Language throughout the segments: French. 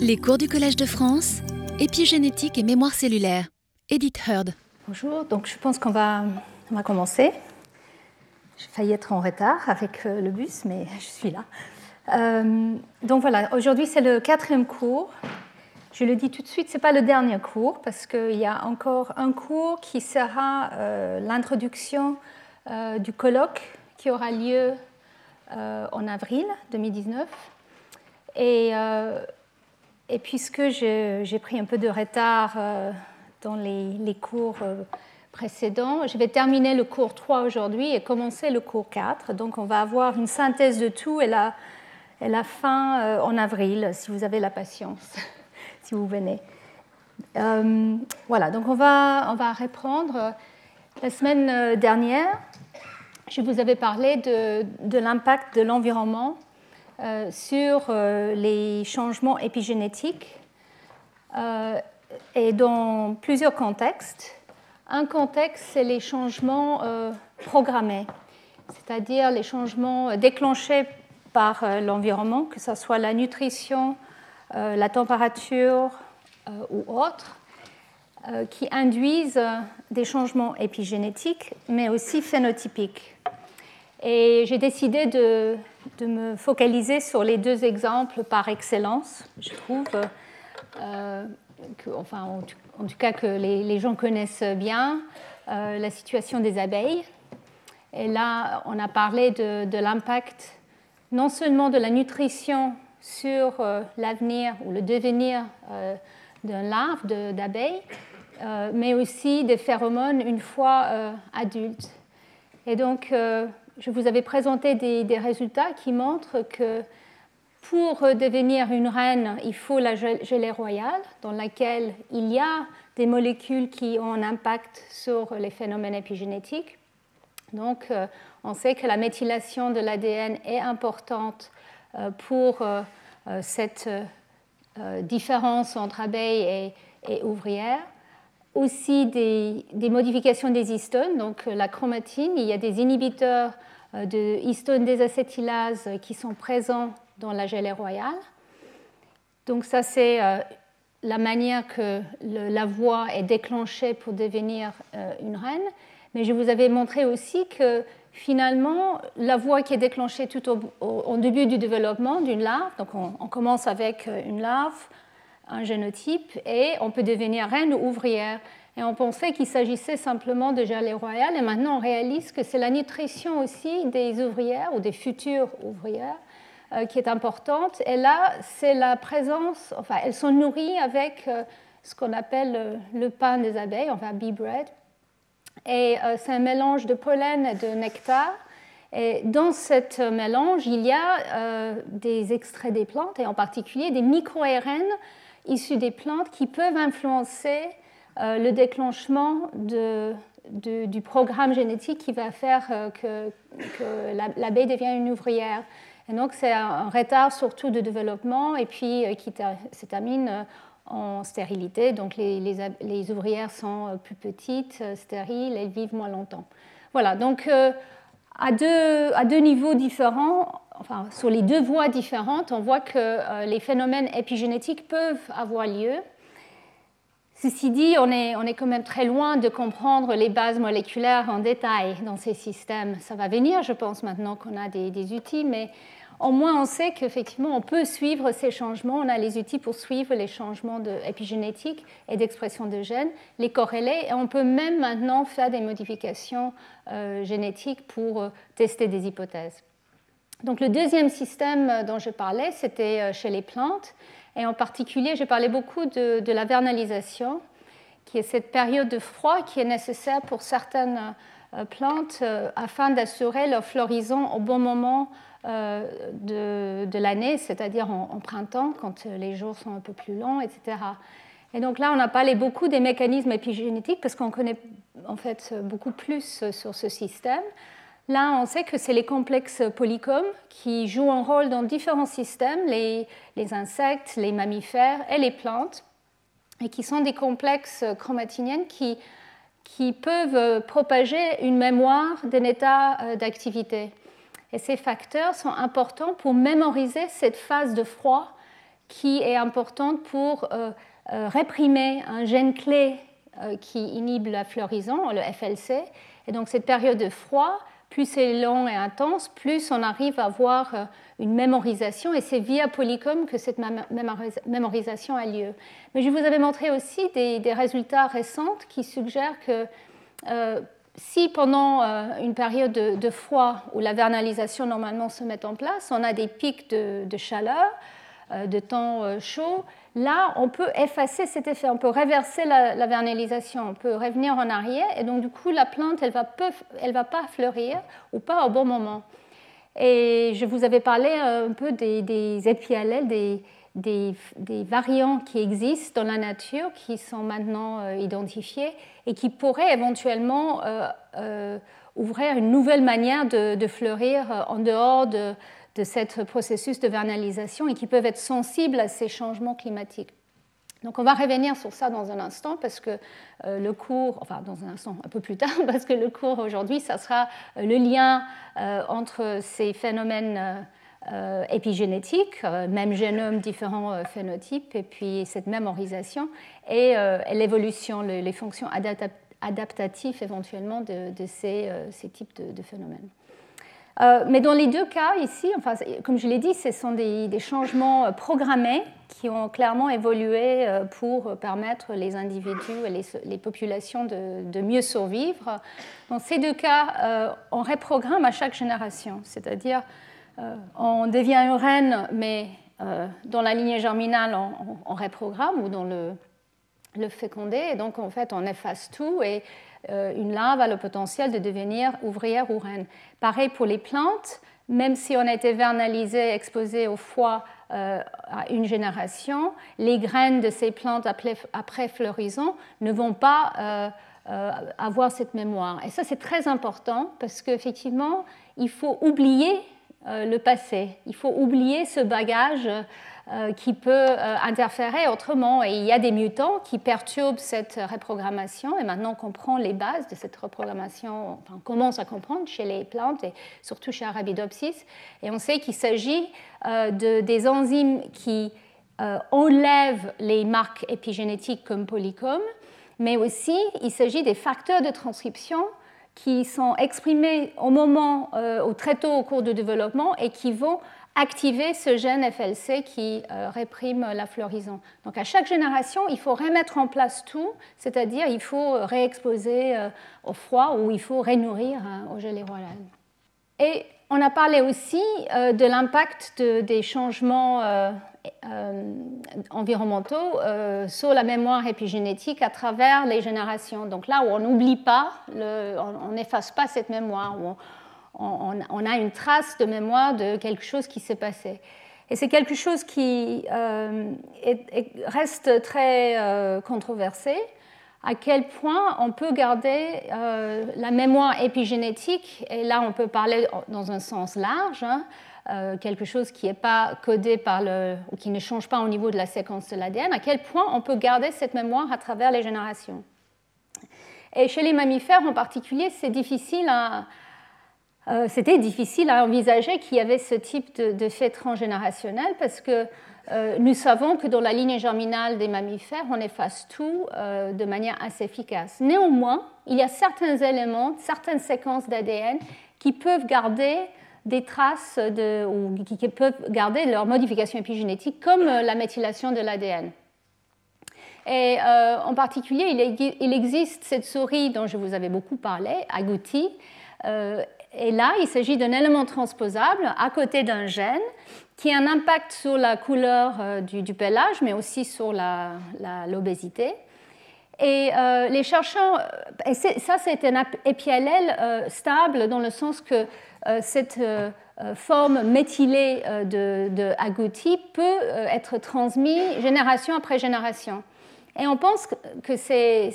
Les cours du Collège de France, épigénétique et mémoire cellulaire. Edith Heard. Bonjour, donc je pense qu'on va, on va commencer. J'ai failli être en retard avec euh, le bus, mais je suis là. Euh, donc voilà, aujourd'hui c'est le quatrième cours. Je le dis tout de suite, ce n'est pas le dernier cours, parce qu'il y a encore un cours qui sera euh, l'introduction du colloque qui aura lieu en avril 2019. Et, et puisque j'ai pris un peu de retard dans les, cours précédent. Je vais terminer le cours 3 aujourd'hui et commencer le cours 4. Donc on va avoir une synthèse de tout et la, la fin euh, en avril, si vous avez la patience, si vous venez. Euh, voilà, donc on va, on va reprendre. La semaine euh, dernière, je vous avais parlé de, de l'impact de l'environnement sur les changements épigénétiques et dans plusieurs contextes. Un contexte, c'est les changements euh, programmés, c'est-à-dire les changements euh, déclenchés par euh, l'environnement, que ce soit la nutrition, la température ou autre, qui induisent des changements épigénétiques, mais aussi phénotypiques. Et j'ai décidé de, me focaliser sur les deux exemples par excellence, je trouve, que, enfin, en tout cas que les, gens connaissent bien, euh, la situation des abeilles. Et là, on a parlé de, l'impact non seulement de la nutrition sur euh, l'avenir ou le devenir euh, d'un larve d'abeilles, mais aussi des phéromones une fois adultes. Et donc, je vous avais présenté des, résultats qui montrent que pour devenir une reine, il faut la gelée royale, dans laquelle il y a des molécules qui ont un impact sur les phénomènes épigénétiques. Donc, euh, on sait que la méthylation de l'ADN est importante euh, pour euh, cette différence entre abeilles et, ouvrières. Aussi des, modifications des histones, donc la chromatine, il y a des inhibiteurs de histones désacétylases qui sont présents dans la gelée royale. Donc ça, c'est euh, la manière que la voie est déclenchée pour devenir euh, une reine. Mais je vous avais montré aussi que finalement, la voie qui est déclenchée tout au, début du développement d'une larve, donc on, commence avec euh, une larve, un génotype, et on peut devenir reine ou ouvrière. Et on pensait qu'il s'agissait simplement de gelée royale, et maintenant on réalise que c'est la nutrition aussi des ouvrières ou des futures ouvrières euh, qui est importante. Et là, c'est la présence, enfin, elles sont nourries avec euh, ce qu'on appelle euh, le pain des abeilles, enfin bee bread. Et c'est un mélange de pollen et de nectar. Et dans ce mélange, il y a des extraits des plantes, et en particulier des micro-ARN issus des plantes qui peuvent influencer le déclenchement du programme génétique qui va faire que, que l'abeille devient une ouvrière. Et donc c'est un retard surtout de développement et puis euh, qui se termine euh, en stérilité. Donc les, ouvrières sont euh, plus petites, stériles, elles vivent moins longtemps. Voilà, donc à deux niveaux différents, enfin sur les deux voies différentes, on voit que les phénomènes épigénétiques peuvent avoir lieu. Ceci dit, on est, quand même très loin de comprendre les bases moléculaires en détail dans ces systèmes. Ça va venir, je pense, maintenant qu'on a des, des outils, mais au moins on sait qu'effectivement on peut suivre ces changements, on a les outils pour suivre les changements de, épigénétiques et d'expression de gènes, les corréler, et on peut même maintenant faire des modifications euh, génétiques pour euh, tester des hypothèses. Donc le deuxième système euh, dont je parlais, c'était chez les plantes, et en particulier, j'ai parlé beaucoup de, la vernalisation, qui est cette période de froid qui est nécessaire pour certaines plantes afin d'assurer leur floraison au bon moment euh, de, l'année, c'est-à-dire en, printemps, quand les jours sont un peu plus longs, etc. Et donc là, on a parlé beaucoup des mécanismes épigénétiques parce qu'on connaît en fait beaucoup plus sur ce système. Là, on sait que c'est les complexes polycomes qui jouent un rôle dans différents systèmes, les, insectes, les mammifères et les plantes, et qui sont des complexes chromatiniennes qui, peuvent propager une mémoire d'un état euh, d'activité. Et ces facteurs sont importants pour mémoriser cette phase de froid qui est importante pour réprimer un gène clé qui inhibe la floraison, le FLC. Et donc cette période de froid, plus c'est long et intense, plus on arrive à avoir une mémorisation, et c'est via Polycom que cette mémorisation a lieu. Mais je vous avais montré aussi des, résultats récents qui suggèrent que euh, si pendant euh, une période de, froid où la vernalisation normalement se met en place, on a des pics de, chaleur, euh, de temps chaud, là on peut effacer cet effet, on peut réverser la, vernalisation, on peut revenir en arrière, et donc du coup la plante elle elle va pas fleurir ou pas au bon moment. Et je vous avais parlé un peu des, des des, des, des, variants qui existent dans la nature, qui sont maintenant euh, identifiés et qui pourraient éventuellement euh, euh, ouvrir une nouvelle manière de, fleurir en dehors de, de ce processus de vernalisation et qui peuvent être sensibles à ces changements climatiques. Donc on va revenir sur ça dans un instant parce que euh, le cours, enfin dans un instant, un peu plus tard, parce que le cours aujourd'hui, ça sera euh, le lien euh, entre ces phénomènes épigénétiques, même génome, différents phénotypes, et puis cette mémorisation et l'évolution, les, fonctions adaptatives éventuellement de, ces, types de phénomènes. Euh, mais dans les deux cas, ici, enfin, comme je l'ai dit, ce sont des, changements euh, programmés qui ont clairement évolué euh, pour permettre les individus et les, populations de, mieux survivre. Dans ces deux cas, on reprogramme à chaque génération, c'est-à-dire on devient une reine, mais dans la lignée germinale, on, reprogramme ou dans le, fécondé, et donc en fait on efface tout. Et une larve a le potentiel de devenir ouvrière ou reine. Pareil pour les plantes, même si on a été vernalisé, exposé au foie euh, à une génération, les graines de ces plantes après, floraison ne vont pas euh, avoir cette mémoire. Et ça, c'est très important parce qu'effectivement, il faut oublier le passé, il faut oublier ce bagage euh, qui peut euh, interférer autrement. Et il y a des mutants qui perturbent cette reprogrammation. Et maintenant, on comprend les bases de cette reprogrammation, enfin, on commence à comprendre chez les plantes et surtout chez Arabidopsis. Et on sait qu'il s'agit euh, de, des enzymes qui enlèvent les marques épigénétiques comme polycom, mais aussi il s'agit des facteurs de transcription qui sont exprimés au moment, au très tôt au cours du développement et qui vont activer ce gène FLC qui euh, réprime la floraison. Donc à chaque génération, il faut remettre en place tout, c'est-à-dire il faut réexposer euh, au froid ou il faut rénourrir hein, au géléroalane. Et on a parlé aussi euh, de l'impact des changements environnementaux sur la mémoire épigénétique à travers les générations. Donc là où on n'oublie pas, on n'efface pas cette mémoire, on, a une trace de mémoire de quelque chose qui s'est passé. Et c'est quelque chose qui euh, reste très euh, controversé, à quel point on peut garder euh, la mémoire épigénétique, et là on peut parler dans un sens large, hein, quelque chose qui n'est pas codé par le, ou qui ne change pas au niveau de la séquence de l'ADN, à quel point on peut garder cette mémoire à travers les générations. Et chez les mammifères en particulier, c'est difficile à, euh, c'était difficile à envisager qu'il y avait ce type de, fait transgénérationnel parce que euh, nous savons que dans la lignée germinale des mammifères, on efface tout euh, de manière assez efficace. Néanmoins, il y a certains éléments, certaines séquences d'ADN qui peuvent garder des traces de, ou qui peuvent garder leur modification épigénétique, comme la méthylation de l'ADN. Et en particulier, il, existe cette souris dont je vous avais beaucoup parlé, agouti, et là, il s'agit d'un élément transposable à côté d'un gène qui a un impact sur la couleur euh, du, pelage, mais aussi sur l'obésité. Et euh, les chercheurs, et ça c'est un épiallèle euh, stable dans le sens que cette forme méthylée de, de, agouti peut être transmise génération après génération. Et on pense que c'est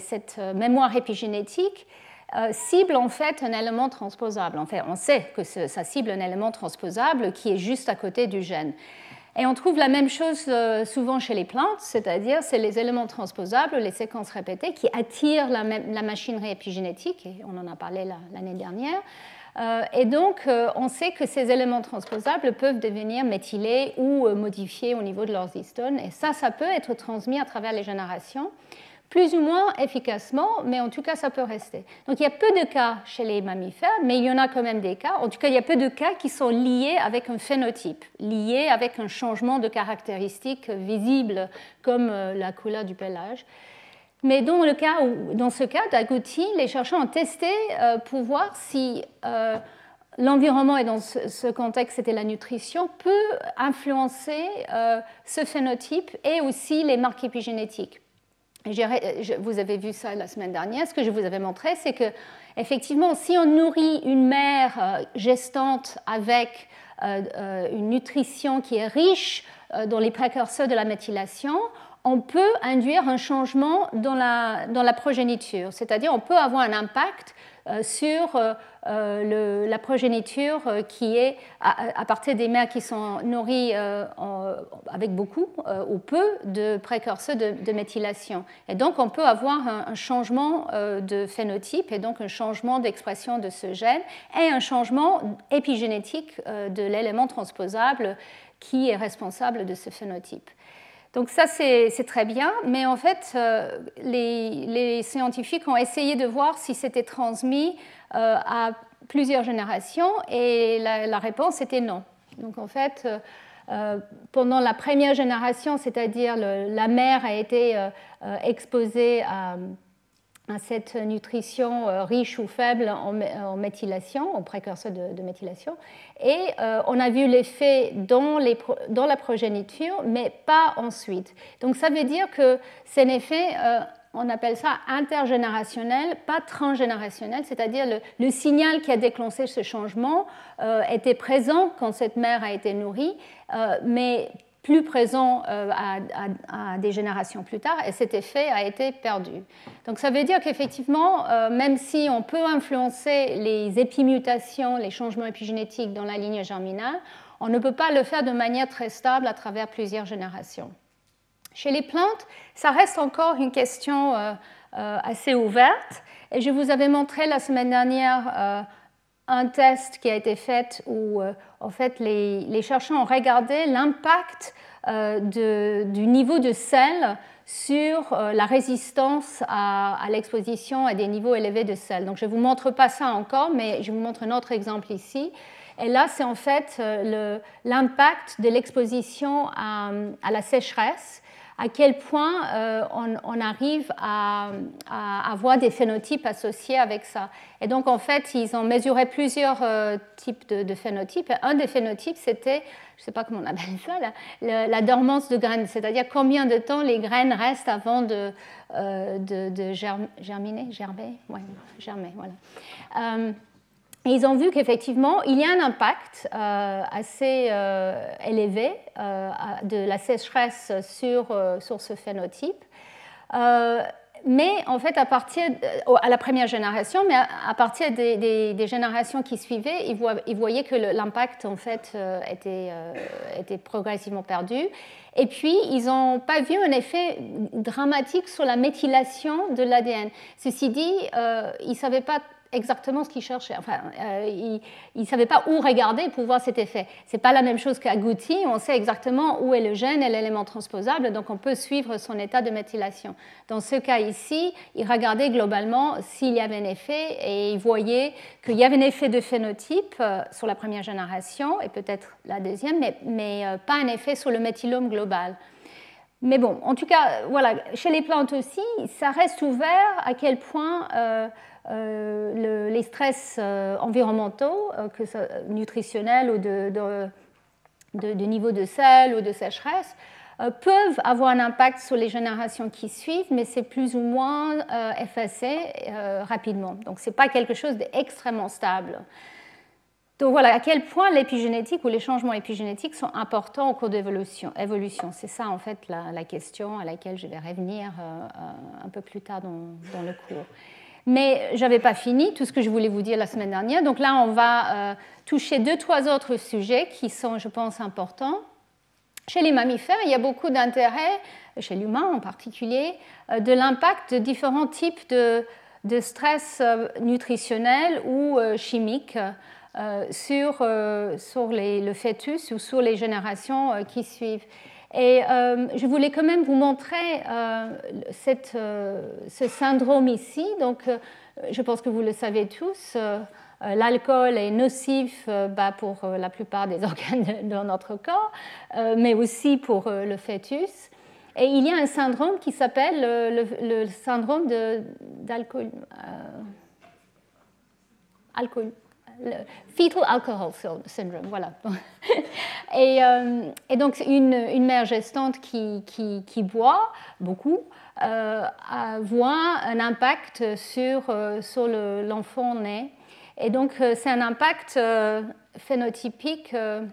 cette mémoire épigénétique euh, cible en fait un élément transposable. En fait, on sait que ça cible un élément transposable qui est juste à côté du gène. Et on trouve la même chose euh, souvent chez les plantes, c'est-à-dire c'est les éléments transposables, les séquences répétées qui attirent la, machinerie épigénétique, et on en a parlé l'année dernière, et donc, on sait que ces éléments transposables peuvent devenir méthylés ou modifiés au niveau de leurs histones. Et ça, ça peut être transmis à travers les générations plus ou moins efficacement, mais en tout cas, ça peut rester. Donc il y a peu de cas chez les mammifères, mais il y en a quand même des cas. En tout cas, il y a peu de cas qui sont liés avec un phénotype, liés avec un changement de caractéristiques visible comme euh, la couleur du pelage. Mais dans, le cas dans ce cas d'agouti, les chercheurs ont testé euh, pour voir si euh, l'environnement et dans ce, contexte c'était la nutrition peut influencer ce phénotype et aussi les marques épigénétiques vous avez vu ça la semaine dernière, ce que je vous avais montré, c'est que effectivement, si on nourrit une mère euh, gestante avec euh, euh, une nutrition qui est riche dans les précurseurs de la méthylation, on peut induire un changement dans la, dans la progéniture, c'est-à-dire on peut avoir un impact euh, sur euh, euh, la progéniture qui est à, partir des mères qui sont nourries avec beaucoup ou peu de précurseurs de, méthylation. Et donc on peut avoir un, changement de phénotype et donc un changement d'expression de ce gène et un changement épigénétique de l'élément transposable qui est responsable de ce phénotype. Donc ça, c'est très bien, mais en fait, euh, les, scientifiques ont essayé de voir si c'était transmis euh, à plusieurs générations, et la, réponse était non. Donc en fait, euh, pendant la première génération, c'est-à-dire la mère a été exposée à cette nutrition euh, riche ou faible en, méthylation, en précurseur de, méthylation. Et euh, on a vu l'effet dans, dans, la progéniture, mais pas ensuite. Donc ça veut dire que c'est un effet, euh, on appelle ça intergénérationnel, pas transgénérationnel, c'est-à-dire le, le, signal qui a déclenché ce changement était présent quand cette mère a été nourrie, mais plus présent euh, à, des générations plus tard, et cet effet a été perdu. Donc ça veut dire qu'effectivement, euh, même si on peut influencer les épimutations, les changements épigénétiques dans la ligne germinale, on ne peut pas le faire de manière très stable à travers plusieurs générations. Chez les plantes, ça reste encore une question euh, assez ouverte, et je vous avais montré la semaine dernière un test qui a été fait où euh, en fait, les, chercheurs ont regardé l'impact euh, du niveau de sel sur euh, la résistance à, l'exposition à des niveaux élevés de sel. Donc je ne vous montre pas ça encore, mais je vous montre un autre exemple ici. Et là, c'est en fait l'impact de l'exposition à, la sécheresse à quel point euh, on, arrive à, avoir des phénotypes associés avec ça. Et donc, en fait, ils ont mesuré plusieurs euh, types de, phénotypes. un des phénotypes, c'était, je ne sais pas comment on appelle ça, la, dormance de graines, c'est-à-dire combien de temps les graines restent avant de, euh, germiner, germer, germer, voilà ils ont vu qu'effectivement, il y a un impact euh, assez euh, élevé euh, de la sécheresse sur, sur ce phénotype. mais en fait, à partir à la première génération, mais à, partir des, générations qui suivaient, ils, ils voyaient que l'impact en fait était, était, progressivement perdu. Et puis, ils n'ont pas vu un effet dramatique sur la méthylation de l'ADN. Ceci dit, ils ne savaient pas exactement ce qu'il cherchait. Enfin, euh, il ne savait pas où regarder pour voir cet effet. Ce n'est pas la même chose qu'à Gouty, on sait exactement où est le gène et l'élément transposable, donc on peut suivre son état de méthylation. Dans ce cas ici, il regardait globalement s'il y avait un effet et il voyait qu'il y avait un effet de phénotype euh, sur la première génération et peut-être la deuxième, mais, mais euh, pas un effet sur le méthylome global. Mais bon, en tout cas, voilà, chez les plantes aussi, ça reste ouvert à quel point euh, les stress euh, environnementaux, euh, que nutritionnels ou de, niveau de sel ou de sécheresse, peuvent avoir un impact sur les générations qui suivent, mais c'est plus ou moins effacé rapidement. Donc ce n'est pas quelque chose d'extrêmement stable. Donc voilà à quel point l'épigénétique ou les changements épigénétiques sont importants au cours d'évolution. Évolution, c'est ça en fait la, question à laquelle je vais revenir un peu plus tard dans le cours. Mais je n'avais pas fini tout ce que je voulais vous dire la semaine dernière. Donc là, on va euh, toucher deux, trois autres sujets qui sont, je pense, importants. Chez les mammifères, il y a beaucoup d'intérêt, chez l'humain en particulier, euh, de l'impact de différents types de, de stress nutritionnel ou chimique sur, sur le fœtus ou sur les générations qui suivent. Et je voulais quand même vous montrer cette, ce syndrome ici. Donc, je pense que vous le savez tous. Euh, l'alcool est nocif euh, bah, pour euh, la plupart des organes de notre corps, mais aussi pour le fœtus. Et il y a un syndrome qui s'appelle le, syndrome d'alcool. alcool fetal alcohol syndrome, voilà. et, et, donc une, mère gestante qui, qui, qui boit beaucoup euh, voit un impact sur, sur l'enfant né et donc, euh, c'est un impact euh, phénotypique euh,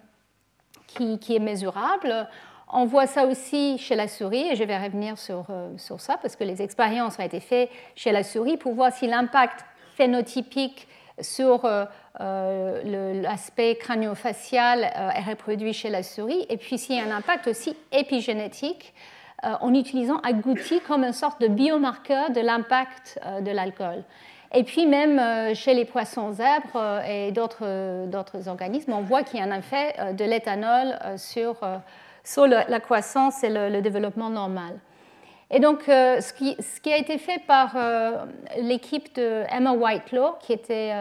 qui, est mesurable. On voit ça aussi chez la souris, et je vais revenir sur, sur ça, parce que les expériences ont été faites chez la souris pour voir si l'impact phénotypique sur l'aspect crânio-facial est reproduit chez la souris, et puis s'il y a un impact aussi épigénétique en utilisant agouti comme une sorte de biomarqueur de l'impact de l'alcool. Et puis même euh, chez les poissons zèbres euh, et euh, d'autres organismes, on voit qu'il y a un effet de l'éthanol sur, sur la croissance et le, développement normal. Et donc, ce qui, ce, qui, a été fait par l'équipe de Emma Whitelaw, qui était,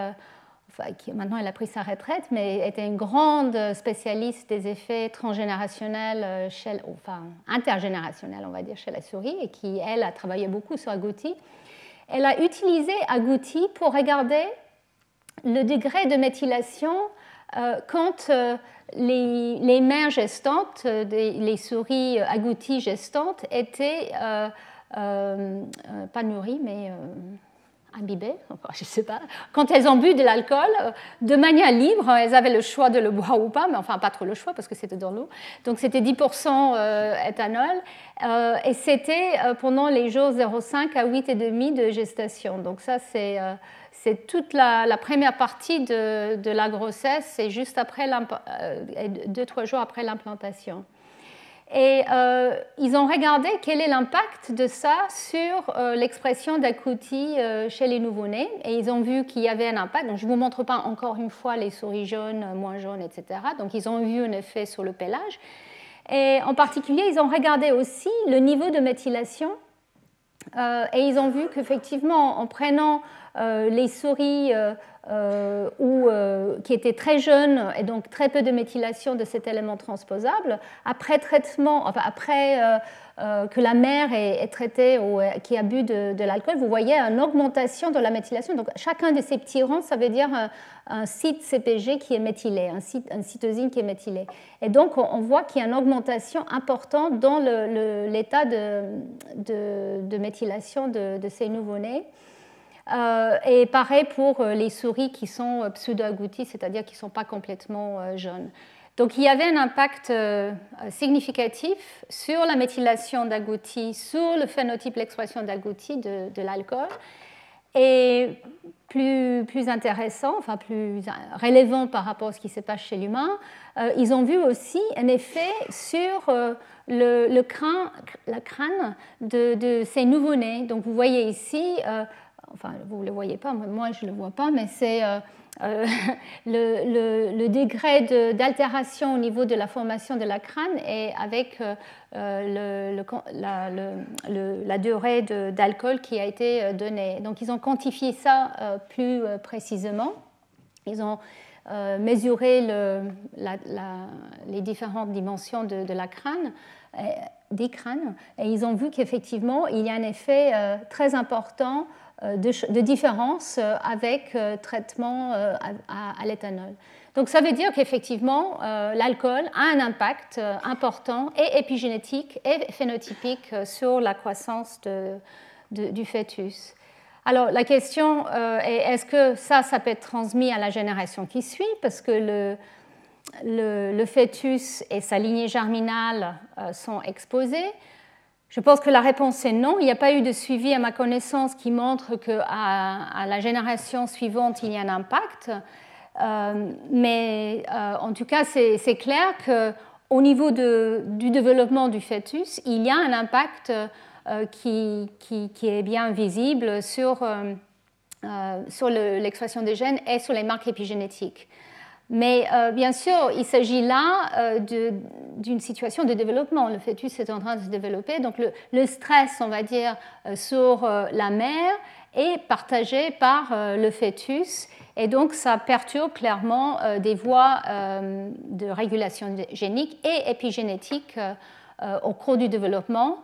qui, maintenant elle a pris sa retraite, mais était une grande spécialiste des effets transgénérationnels, chez, enfin intergénérationnels, on va dire, chez la souris, et qui, elle, a travaillé beaucoup sur agouti. Elle a utilisé agouti pour regarder le degré de méthylation euh, quand euh, les, mères gestantes, euh, les souris agouties gestantes, étaient pas nourries, mais imbibées, je ne sais pas, quand elles ont bu de l'alcool, de manière libre, elles avaient le choix de le boire ou pas, mais enfin pas trop le choix parce que c'était dans l'eau. Donc c'était 10% éthanol. Euh, et c'était euh, pendant les jours 0,5 à 8,5 de gestation. Donc ça, c'est euh, toute la, première partie de, la grossesse, c'est juste après, deux, trois jours après l'implantation. Et ils ont regardé quel est l'impact de ça sur l'expression d'Acuti chez les nouveau-nés. Et ils ont vu qu'il y avait un impact. Donc, je ne vous montre pas encore une fois les souris jaunes, moins jaunes, etc. Donc, ils ont vu un effet sur le pelage. Et en particulier, ils ont regardé aussi le niveau de méthylation euh, et ils ont vu qu'effectivement, en prenant euh, les souris euh, qui étaient très jeunes et donc très peu de méthylation de cet élément transposable, après traitement, enfin après euh, que la mère est, traitée ou qui a bu de, l'alcool, vous voyez une augmentation de la méthylation. Donc chacun de ces petits ronds, ça veut dire un, site CPG qui est méthylé, un site, une cytosine qui est méthylée. Et donc on, voit qu'il y a une augmentation importante dans l'état de, de, méthylation de, ces nouveau-nés. Euh, et pareil pour les souris qui sont pseudo-agouties, c'est-à-dire qui ne sont pas complètement euh, jeunes. Donc il y avait un impact euh, significatif sur la méthylation d'agouti, sur le phénotype, l'expression d'agouti de, l'alcool. Et plus, plus, intéressant, enfin plus relevant par rapport à ce qui se passe chez l'humain, euh, ils ont vu aussi un effet sur euh, le, crâne de, ces nouveau-nés. Donc vous voyez ici, enfin vous ne le voyez pas, moi je ne le vois pas, mais c'est euh, le, degré d'altération au niveau de la formation de la crâne et avec euh, euh, la, durée d'alcool qui a été donnée. Donc ils ont quantifié ça plus précisément. Ils ont mesuré les différentes dimensions de, la crâne des crânes et ils ont vu qu'effectivement il y a un effet très important euh, de, différence euh, avec euh, traitement à, l'éthanol. Donc ça veut dire qu'effectivement, l'alcool a un impact important et épigénétique et phénotypique sur la croissance du fœtus. Alors la question est est-ce que ça, ça peut être transmis à la génération qui suit? Parce que le, le, fœtus et sa lignée germinale sont exposés. Je pense que la réponse est non. Il n'y a pas eu de suivi, à ma connaissance, qui montre qu'à à la génération suivante, il y a un impact. Euh, mais euh, en tout cas, c'est clair qu'au niveau du développement du fœtus, il y a un impact euh, qui, est bien visible sur l'expression des gènes et sur les marques épigénétiques. Mais euh, bien sûr, il s'agit là euh, d'une situation de développement. Le fœtus est en train de se développer, donc le, stress, on va dire, euh, sur la mère est partagé par le fœtus, et donc ça perturbe clairement des voies de régulation génique et épigénétique au cours du développement,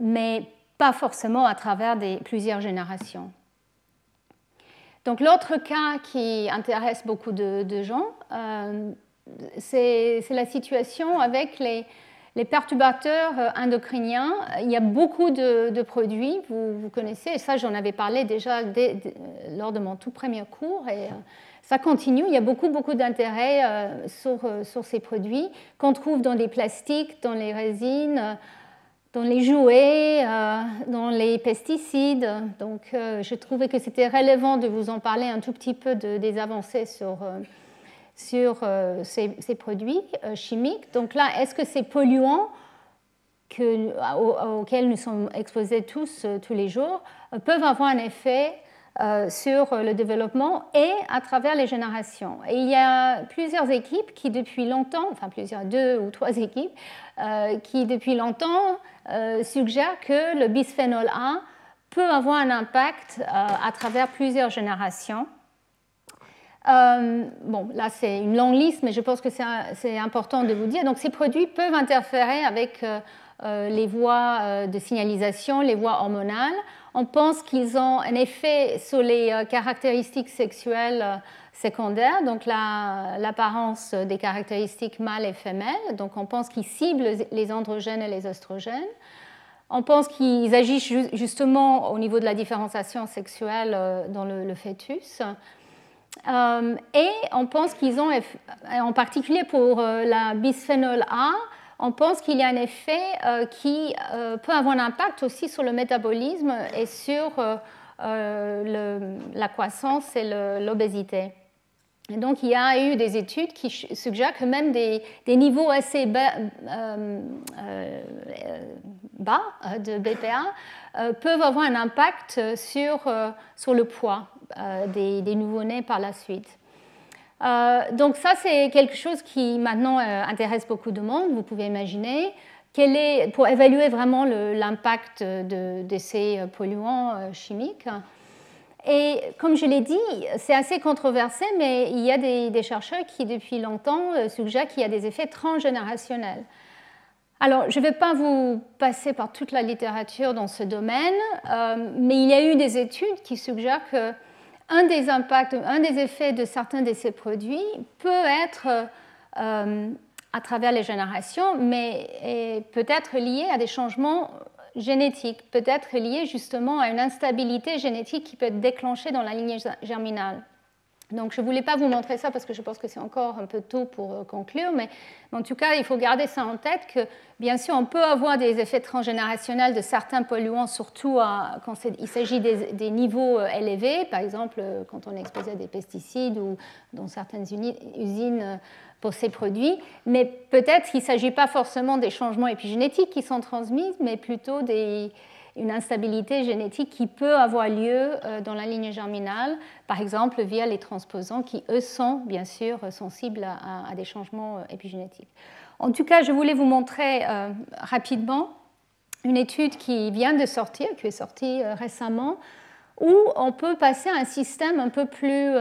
mais pas forcément à travers des, plusieurs générations. Donc l'autre cas qui intéresse beaucoup de, gens, euh, c'est la situation avec les, perturbateurs euh, endocriniens. Il y a beaucoup de, produits, vous, connaissez, et ça j'en avais parlé déjà lors de mon tout premier cours, et euh, ça continue. Il y a beaucoup, beaucoup d'intérêt sur, sur, ces produits qu'on trouve dans des plastiques, dans les résines dans les jouets, euh, dans les pesticides. Donc, euh, je trouvais que c'était relevant de vous en parler un tout petit peu des avancées sur, euh, sur ces, produits chimiques. Donc là, est-ce que ces polluants que, auxquels nous sommes exposés tous, tous les jours, peuvent avoir un effet sur le développement et à travers les générations. Et il y a plusieurs équipes qui depuis longtemps, enfin plusieurs, deux ou trois équipes, qui depuis longtemps euh, suggère que le bisphénol A peut avoir un impact euh, à travers plusieurs générations. Euh, bon, là c'est une longue liste, mais je pense que c'est important de vous dire. Donc ces produits peuvent interférer avec les voies de signalisation, les voies hormonales. On pense qu'ils ont un effet sur les caractéristiques sexuelles secondaires, donc l'apparence des caractéristiques mâles et femelles. Donc on pense qu'ils ciblent les androgènes et les oestrogènes. On pense qu'ils agissent justement au niveau de la différenciation sexuelle euh, dans le, fœtus. Euh, et on pense qu'ils ont, en particulier pour euh, la bisphénol A, on pense qu'il y a un effet qui peut avoir un impact aussi sur le métabolisme et sur la croissance et l'obésité. Et donc, il y a eu des études qui suggèrent que même des, niveaux assez bas, euh, euh, euh, de BPA peuvent avoir un impact sur, sur le poids des nouveau-nés par la suite. Donc ça, c'est quelque chose qui maintenant intéresse beaucoup de monde, vous pouvez imaginer. Quel est, pour évaluer vraiment l'impact de, ces polluants chimiques. Et comme je l'ai dit, c'est assez controversé, mais il y a des, chercheurs qui, depuis longtemps, euh, suggèrent qu'il y a des effets transgénérationnels. Alors, je ne vais pas vous passer par toute la littérature dans ce domaine, euh, mais il y a eu des études qui suggèrent que un des effets de certains de ces produits peut être euh, à travers les générations, mais peut être lié à des changements génétique peut être liée justement à une instabilité génétique qui peut être déclenchée dans la lignée germinale. Donc je ne voulais pas vous montrer ça parce que je pense que c'est encore un peu tôt pour euh, conclure, mais en tout cas, il faut garder ça en tête que bien sûr, on peut avoir des effets transgénérationnels de certains polluants, surtout quand il s'agit des, niveaux euh, élevés, par exemple euh, quand on est exposé à des pesticides ou dans certaines usines pour ces produits, mais peut-être qu'il ne s'agit pas forcément des changements épigénétiques qui sont transmis, mais plutôt des, une instabilité génétique qui peut avoir lieu euh, dans la ligne germinale, par exemple via les transposants qui, eux, sont bien sûr sensibles à, des changements euh, épigénétiques. En tout cas, je voulais vous montrer euh, rapidement une étude qui vient de sortir, qui est sortie récemment, où on peut passer à un système un peu plus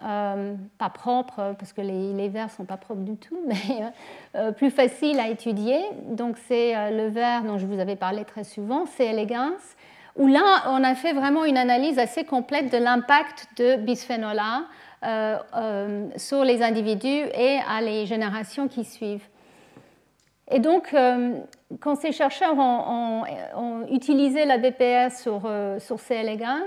pas propre, parce que les, les vers ne sont pas propres du tout, mais euh, plus facile à étudier. Donc c'est euh, le vers dont je vous avais parlé très souvent, c'est Elegance, où là on a fait vraiment une analyse assez complète de l'impact de bisphénol A sur les individus et à les générations qui suivent. Et donc, quand ces chercheurs ont, utilisé la BPS sur, sur C. elegans,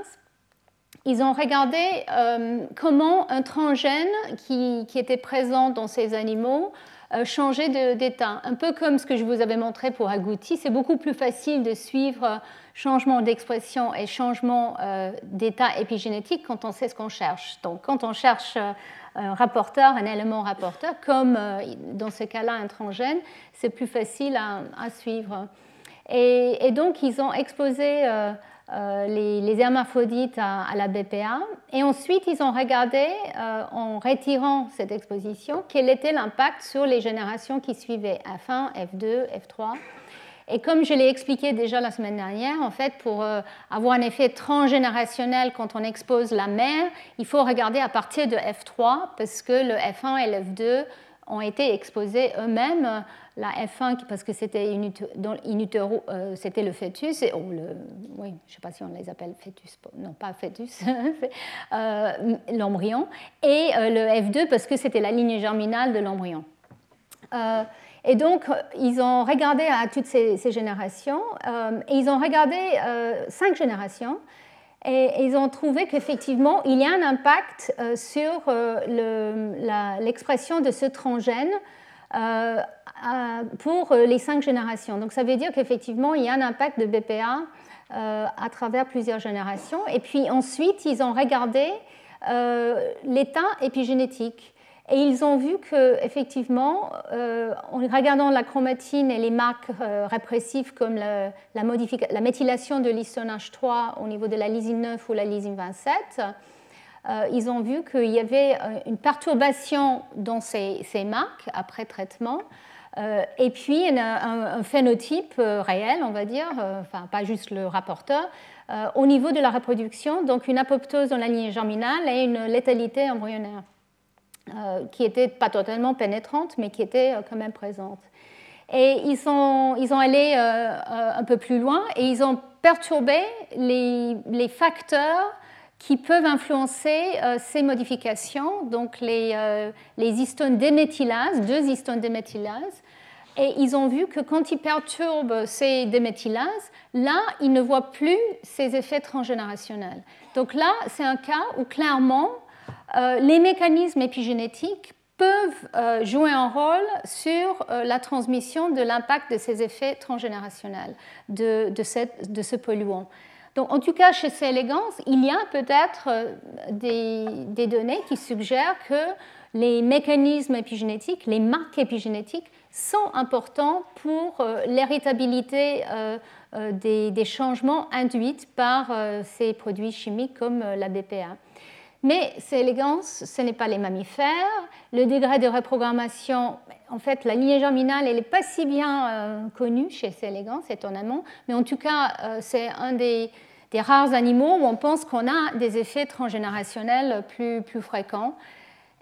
ils ont regardé euh, comment un transgène qui, était présent dans ces animaux euh, changeait d'état. Un peu comme ce que je vous avais montré pour agouti, c'est beaucoup plus facile de suivre changement d'expression et changement euh, d'état épigénétique quand on sait ce qu'on cherche. Donc quand on cherche un rapporteur, un élément rapporteur, comme dans ce cas-là un transgène, c'est plus facile à, suivre. Et, donc ils ont exposé les, hermaphrodites à, la BPA. Et ensuite, ils ont regardé, en retirant cette exposition, quel était l'impact sur les générations qui suivaient, F1, F2, F3. Et comme je l'ai expliqué déjà la semaine dernière, en fait, pour euh, avoir un effet transgénérationnel quand on expose la mère, il faut regarder à partir de F3 parce que le F1 et le F2 ont été exposés eux-mêmes. La F1 parce que c'était euh, c'était le fœtus, et, le, oui, je ne sais pas si on les appelle fœtus, non pas fœtus, euh, l'embryon, et le F2 parce que c'était la ligne germinale de l'embryon. Et donc, ils ont regardé à toutes ces, générations, euh, et ils ont regardé euh, cinq générations, et, ils ont trouvé qu'effectivement, il y a un impact euh, sur l'expression de ce transgène pour les cinq générations. Donc, ça veut dire qu'effectivement, il y a un impact de BPA à travers plusieurs générations. Et puis ensuite, ils ont regardé l'état épigénétique. Et ils ont vu qu'effectivement, euh, en regardant la chromatine et les marques euh, répressives comme la, la, méthylation de l'histone H3 au niveau de la lysine 9 ou la lysine 27, euh, ils ont vu qu'il y avait une perturbation dans ces, marques après traitement. Et puis un, phénotype réel, on va dire, enfin pas juste le rapporteur, au niveau de la reproduction, donc une apoptose dans la lignée germinale et une létalité embryonnaire. Euh, qui n'était pas totalement pénétrante, mais qui était euh, quand même présente. Et ils sont, ils ont allé euh, un peu plus loin et ils ont perturbé les facteurs qui peuvent influencer ces modifications, donc les, les histones déméthylases, deux histones déméthylases. Et ils ont vu que quand ils perturbent ces déméthylases, là, ils ne voient plus ces effets transgénérationnels. Donc là, c'est un cas où clairement, euh, les mécanismes épigénétiques peuvent euh, jouer un rôle sur euh, la transmission de l'impact de ces effets transgénérationnels de, ce polluant. Donc, en tout cas, chez C. elegans, il y a peut-être des, données qui suggèrent que les mécanismes épigénétiques, les marques épigénétiques, sont importants pour l'héritabilité des, des, changements induits par ces produits chimiques comme la BPA. Mais c'est élégance, ce n'est pas les mammifères. Le degré de reprogrammation, en fait, la lignée germinale, elle n'est pas si bien euh, connue chez ces élégances, étonnamment. Mais en tout cas, euh, c'est un des, rares animaux où on pense qu'on a des effets transgénérationnels plus fréquents,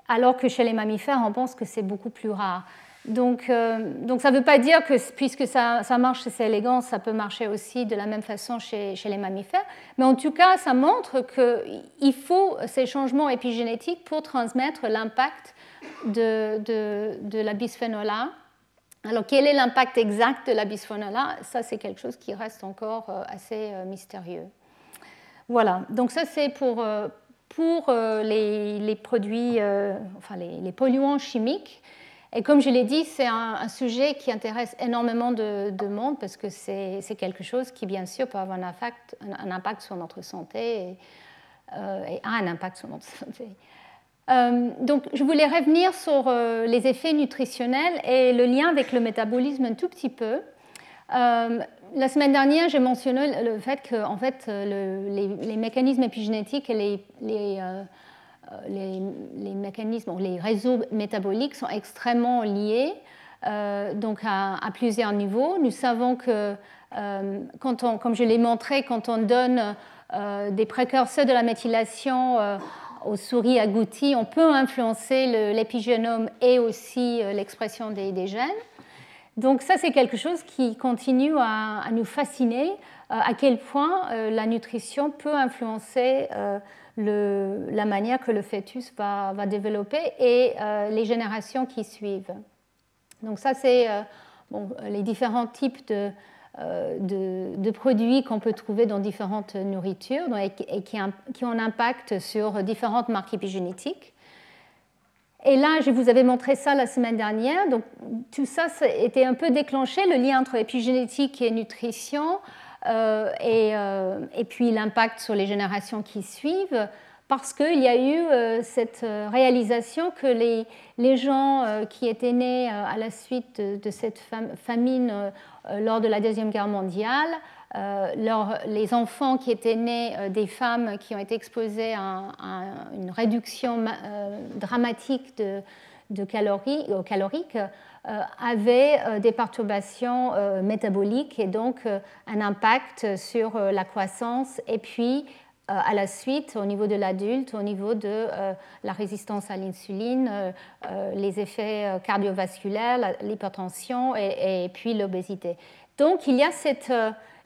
alors que chez les mammifères, on pense que c'est beaucoup plus rare. Donc, euh, donc ça ne veut pas dire que puisque ça, marche chez ces élégances, ça peut marcher aussi de la même façon chez, les mammifères. Mais en tout cas, ça montre qu'il faut ces changements épigénétiques pour transmettre l'impact de, de, la bisphénol A. Alors, quel est l'impact exact de la bisphénol Ça, c'est quelque chose qui reste encore euh, assez euh, mystérieux. Voilà, donc ça, c'est pour, pour les, produits, enfin les polluants chimiques. Et comme je l'ai dit, c'est un, sujet qui intéresse énormément de, monde parce que c'est quelque chose qui, bien sûr, peut avoir un impact, sur notre santé euh, et, a un impact sur notre santé. Euh, donc, je voulais revenir sur euh, les effets nutritionnels et le lien avec le métabolisme un tout petit peu. la semaine dernière, j'ai mentionné le fait que en fait, les, mécanismes épigénétiques et les euh, les, mécanismes, les réseaux métaboliques sont extrêmement liés, euh, donc à, plusieurs niveaux. Nous savons que, euh, comme je l'ai montré, quand on donne des précurseurs de la méthylation aux souris agouties, on peut influencer l'épigénome et aussi l'expression des, gènes. Donc ça, c'est quelque chose qui continue à nous fasciner, à quel point la nutrition peut influencer la manière que le fœtus va, développer et euh, les générations qui suivent. Donc ça, c'est euh, les différents types de, euh, de, produits qu'on peut trouver dans différentes nourritures et, qui, qui, ont un impact sur différentes marques épigénétiques. Et là, je vous avais montré ça la semaine dernière. Donc, tout ça, ça était un peu déclenché, le lien entre épigénétique et nutrition. Euh, et, euh, et, puis l'impact sur les générations qui suivent parce qu'il y a eu cette réalisation que les, les gens qui étaient nés à la suite de, cette famine lors de la Deuxième Guerre mondiale, les enfants qui étaient nés des femmes qui ont été exposées à, une réduction dramatique de, de calories, caloriques euh, avaient euh, des perturbations euh, métaboliques et donc un impact sur la croissance et puis à la suite, au niveau de l'adulte, au niveau de la résistance à l'insuline, les effets cardiovasculaires, l'hypertension et, puis l'obésité. Donc il y a cet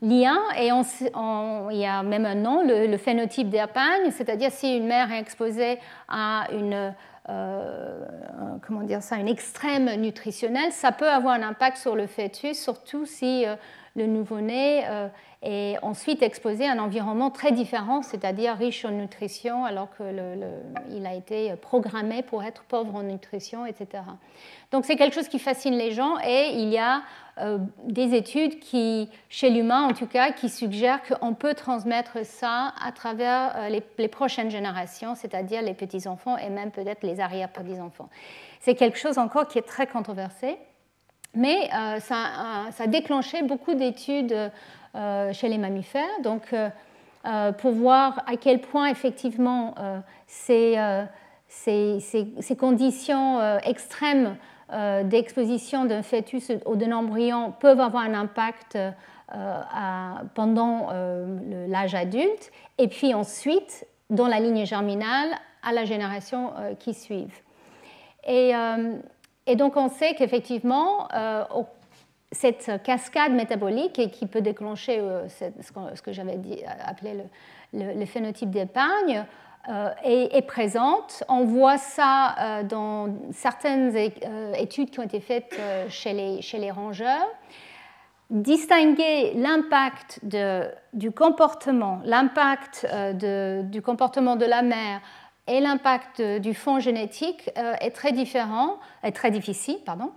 lien et il y a même un nom, le, le phénotype d'Herpagne, c'est-à-dire si une mère est exposée à une euh, comment dire ça, une extrême nutritionnelle, ça peut avoir un impact sur le fœtus, surtout si euh, le nouveau-né euh, est ensuite exposé à un environnement très différent, c'est-à-dire riche en nutrition, alors qu'il a été programmé pour être pauvre en nutrition, etc. Donc c'est quelque chose qui fascine les gens et il y a euh, des études qui, chez l'humain en tout cas, qui suggèrent qu'on peut transmettre ça à travers euh, les, prochaines générations, c'est-à-dire les petits-enfants et même peut-être les arrière-petits-enfants. C'est quelque chose encore qui est très controversé, mais euh, ça, ça, a déclenché beaucoup d'études chez les mammifères. Donc, pour voir à quel point effectivement ces, conditions extrêmes d'exposition d'un fœtus ou d'un embryon peuvent avoir un impact euh, pendant euh, l'âge adulte, et puis ensuite, dans la ligne germinale, à la génération qui suivent. Et, donc on sait qu'effectivement, cette cascade métabolique qui peut déclencher ce que j'avais appelé le phénotype d'épargne euh, est, présente. On voit ça euh, dans certaines euh, études qui ont été faites chez les, chez les rongeurs. Distinguer l'impact du comportement, l'impact du comportement de la mère et l'impact du fond génétique est très différent, est très difficile, pardon.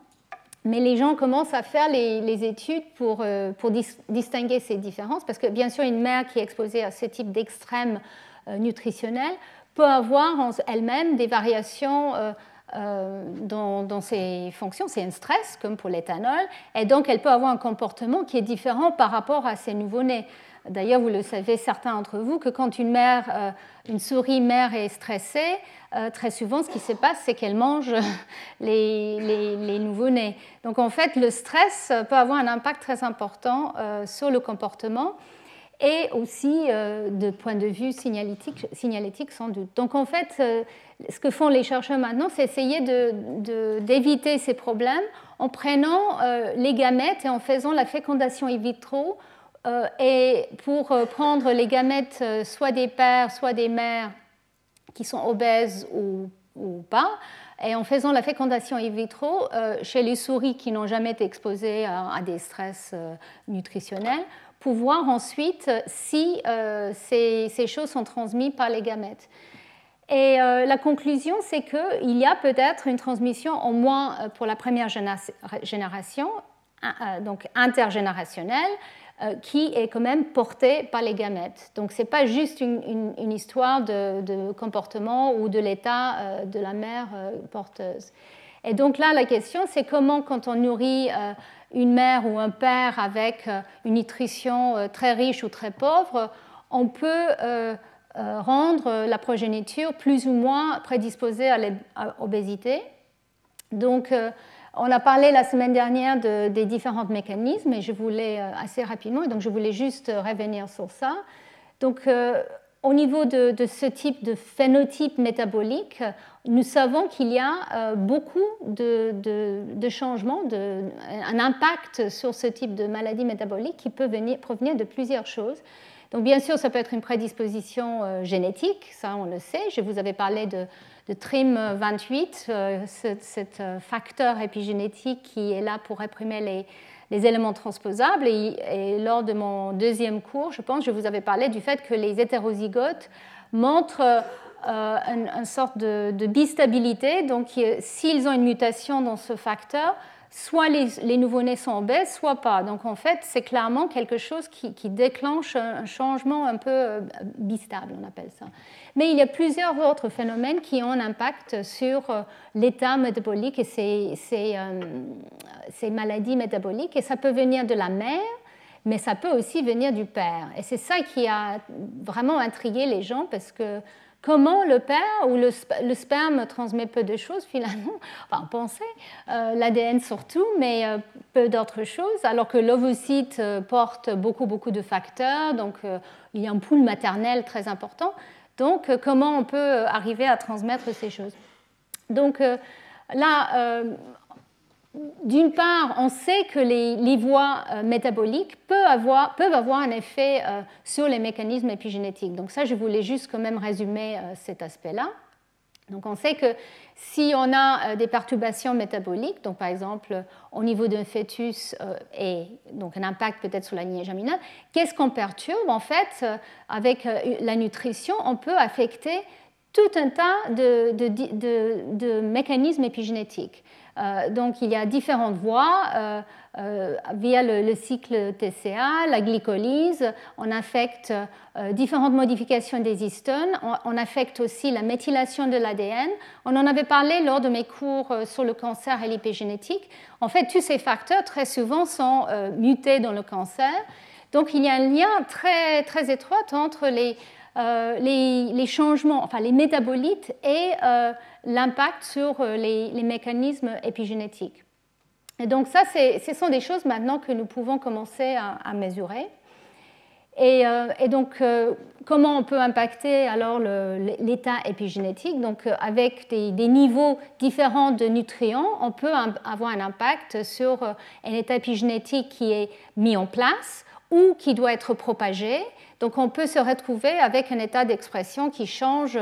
Mais les gens commencent à faire les, études pour, pour distinguer ces différences, parce que bien sûr, une mère qui est exposée à ce type d'extrême nutritionnelle peut avoir en elle-même des variations euh, euh, dans, ses fonctions. C'est un stress, comme pour l'éthanol, et donc elle peut avoir un comportement qui est différent par rapport à ses nouveau-nés. D'ailleurs, vous le savez, certains d'entre vous, que quand une mère, une souris mère est stressée, très souvent, ce qui se passe, c'est qu'elle mange les, les, les nouveau-nés. Donc, en fait, le stress peut avoir un impact très important sur le comportement et aussi euh, de point de vue signalétique, sans doute. Donc en fait, euh, ce que font les chercheurs maintenant, c'est essayer d'éviter ces problèmes en prenant euh, les gamètes et en faisant la fécondation in vitro. et pour prendre les gamètes soit des pères, soit des mères qui sont obèses ou, pas, et en faisant la fécondation in vitro chez les souris qui n'ont jamais été exposées à des stress nutritionnels, pour voir ensuite si euh, ces, choses sont transmises par les gamètes. Et euh, la conclusion, c'est qu'il y a peut-être une transmission au moins euh, pour la première génération, donc intergénérationnelle, qui est quand même portée par les gamètes. Donc ce n'est pas juste une, histoire de, comportement ou de l'état de la mère porteuse. Et donc là, la question, c'est comment, quand on nourrit une mère ou un père avec euh, une nutrition euh, très riche ou très pauvre, on peut euh, rendre la progéniture plus ou moins prédisposée à l'obésité. Donc, on a parlé la semaine dernière des différents mécanismes et je voulais assez rapidement, donc je voulais juste revenir sur ça. Donc, au niveau de, ce type de phénotype métabolique, nous savons qu'il y a euh, beaucoup de, changements, un impact sur ce type de maladie métabolique qui peut venir, provenir de plusieurs choses. Donc bien sûr, ça peut être une prédisposition euh, génétique, ça on le sait. Je vous avais parlé de, TRIM28, euh, cet facteur épigénétique qui est là pour réprimer les, les éléments transposables. Et, lors de mon deuxième cours, je pense, je vous avais parlé du fait que les hétérozygotes montrent euh, une, sorte de, bistabilité. Donc, s'ils ont une mutation dans ce facteur, soit les, nouveau-nés sont obèses, soit pas. Donc en fait, c'est clairement quelque chose qui, déclenche un changement un peu euh, bistable, on appelle ça. Mais il y a plusieurs autres phénomènes qui ont un impact sur euh, l'état métabolique et ces, euh, ces, maladies métaboliques. Et ça peut venir de la mère, mais ça peut aussi venir du père. Et c'est ça qui a vraiment intrigué les gens parce que comment le père ou le, sperme transmet peu de choses finalement, enfin pensait, euh, l'ADN surtout, mais euh, peu d'autres choses, alors que l'ovocyte euh, porte beaucoup beaucoup de facteurs, donc il y a un pool maternel très important. Donc comment on peut arriver à transmettre ces choses? Donc là, d'une part, on sait que les, voies euh, métaboliques peuvent avoir, un effet euh, sur les mécanismes épigénétiques. Donc ça, je voulais juste quand même résumer euh, cet aspect-là. Donc on sait que si on a des perturbations métaboliques, donc par exemple au niveau d'un fœtus et donc un impact peut-être sur la lignée germinale, qu'est-ce qu'on perturbe? En fait, avec la nutrition, on peut affecter tout un tas de mécanismes épigénétiques. Euh, donc il y a différentes voies euh, euh, via le, cycle TCA, la glycolyse, on affecte différentes modifications des histones, on, affecte aussi la méthylation de l'ADN. On en avait parlé lors de mes cours sur le cancer et l'épigénétique. En fait, tous ces facteurs très souvent sont mutés dans le cancer. Donc il y a un lien très, très étroit entre les, les, changements, enfin les métabolites et l'impact sur euh, les, mécanismes épigénétiques. Et donc ça, ce sont des choses maintenant que nous pouvons commencer à, mesurer. Et, euh, donc, euh, comment on peut impacter alors l'état épigénétique? Donc, avec des, niveaux différents de nutriments, on peut avoir un impact sur un état épigénétique qui est mis en place ou qui doit être propagé. Donc, on peut se retrouver avec un état d'expression qui change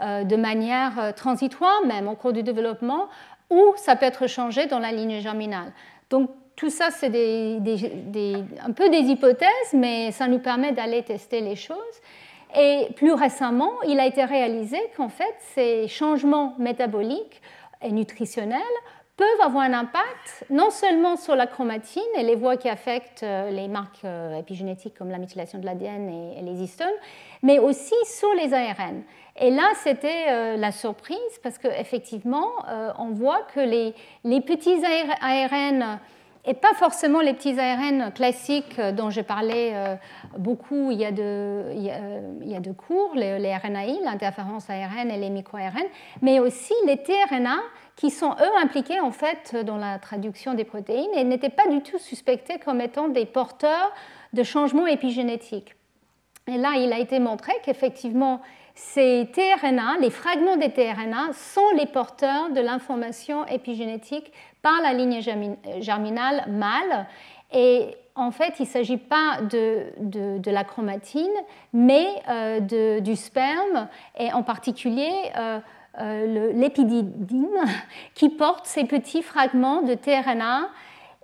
euh, de manière euh, transitoire, même au cours du développement, ou ça peut être changé dans la ligne germinale. Donc tout ça, c'est un peu des hypothèses, mais ça nous permet d'aller tester les choses. Et plus récemment, il a été réalisé qu'en fait, ces changements métaboliques et nutritionnels peuvent avoir un impact non seulement sur la chromatine et les voies qui affectent euh, les marques épigénétiques comme la méthylation de l'ADN et les histones, mais aussi sur les ARN. Et là, c'était euh, la surprise parce qu'effectivement, euh, on voit que les, petits ARN, et pas forcément les petits ARN classiques dont j'ai parlé euh, beaucoup il y, a de, il, y a, cours, les, les RNAi, l'interférence ARN et les micro-ARN, mais aussi les tRNA qui sont eux impliqués en fait dans la traduction des protéines et n'étaient pas du tout suspectés comme étant des porteurs de changements épigénétiques. Et là, il a été montré qu'effectivement, ces tRNA, les fragments des tRNA, sont les porteurs de l'information épigénétique par la ligne germinale mâle. Et en fait, il ne s'agit pas de, de, la chromatine, mais euh, du sperme, et en particulier euh, euh, l'épididine, qui porte ces petits fragments de tRNA.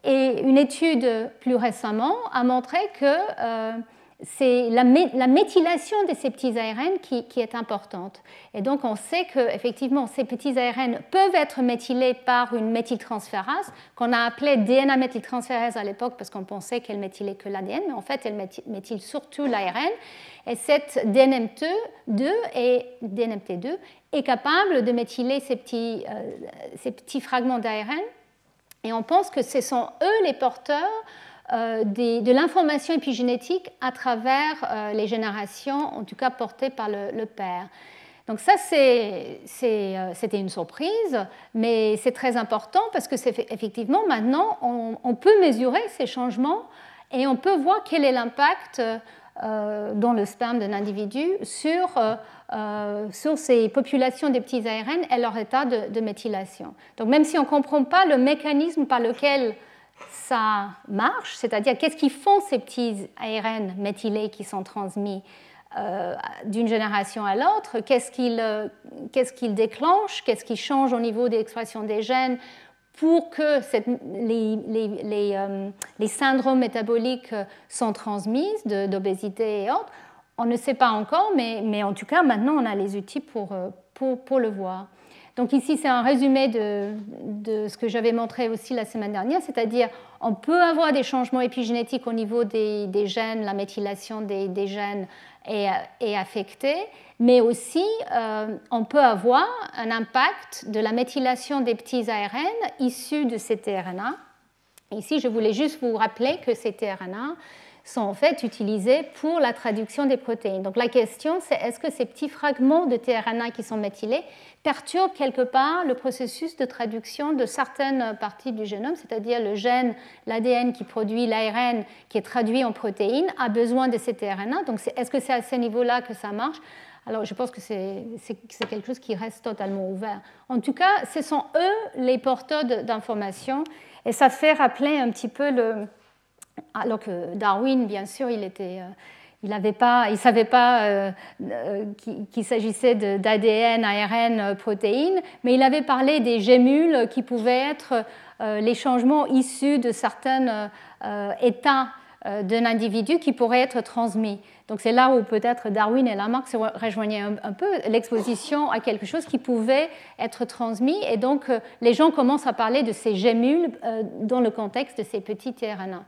Et une étude plus récemment a montré que c'est la, méthylation de ces petits ARN qui, est importante. Et donc on sait qu'effectivement ces petits ARN peuvent être méthylés par une méthyltransférase qu'on a appelée DNA méthyltransférase à l'époque parce qu'on pensait qu'elle méthylait que l'ADN, mais en fait elle méthyle surtout l'ARN. Et cette DNMT2 est, DNMT2 est capable de méthyler ces petits, euh, ces petits fragments d'ARN. Et on pense que ce sont eux les porteurs euh, de l'information épigénétique à travers euh, les générations, en tout cas portées par le, père. Donc ça, euh, c'était une surprise, mais c'est très important parce que c'est effectivement maintenant, on, peut mesurer ces changements et on peut voir quel est l'impact dans le sperme d'un individu sur, sur ces populations de petits ARN et leur état de, de méthylation. Donc même si on ne comprend pas le mécanisme par lequel ça marche, c'est-à-dire qu'est-ce qu'ils font ces petits ARN méthylés qui sont transmis euh, d'une génération à l'autre, qu'est-ce qu'ils euh, déclenchent, qu'est-ce qui change au niveau de l'expression des gènes pour que euh, les, syndromes métaboliques sont transmis d'obésité et autres? On ne sait pas encore, mais, en tout cas, maintenant, on a les outils pour, pour le voir. Donc ici, c'est un résumé de, ce que j'avais montré aussi la semaine dernière, c'est-à-dire on peut avoir des changements épigénétiques au niveau des, gènes, la méthylation des, gènes est, affectée, mais aussi euh, on peut avoir un impact de la méthylation des petits ARN issus de ces tRNA. Ici, je voulais juste vous rappeler que ces tRNA sont en fait utilisés pour la traduction des protéines. Donc la question, c'est est-ce que ces petits fragments de tRNA qui sont méthylés perturbent quelque part le processus de traduction de certaines parties du génome, c'est-à-dire le gène, l'ADN qui produit l'ARN qui est traduit en protéines, a besoin de ces tRNA. Donc est-ce que c'est à ce niveau-là que ça marche? Alors, je pense que c'est quelque chose qui reste totalement ouvert. En tout cas, ce sont eux les porteurs d'informations, et ça fait rappeler un petit peu le, alors que Darwin, bien sûr, il. Euh, il ne savait pas euh, euh, qu'il s'agissait d'ADN, ARN, protéines, mais il avait parlé des gémules qui pouvaient être les changements issus de certains états d'un individu qui pourraient être transmis. Donc c'est là où peut-être Darwin et Lamarck se rejoignaient un, peu, l'exposition à quelque chose qui pouvait être transmis. Et donc les gens commencent à parler de ces gémules dans le contexte de ces petits RNA.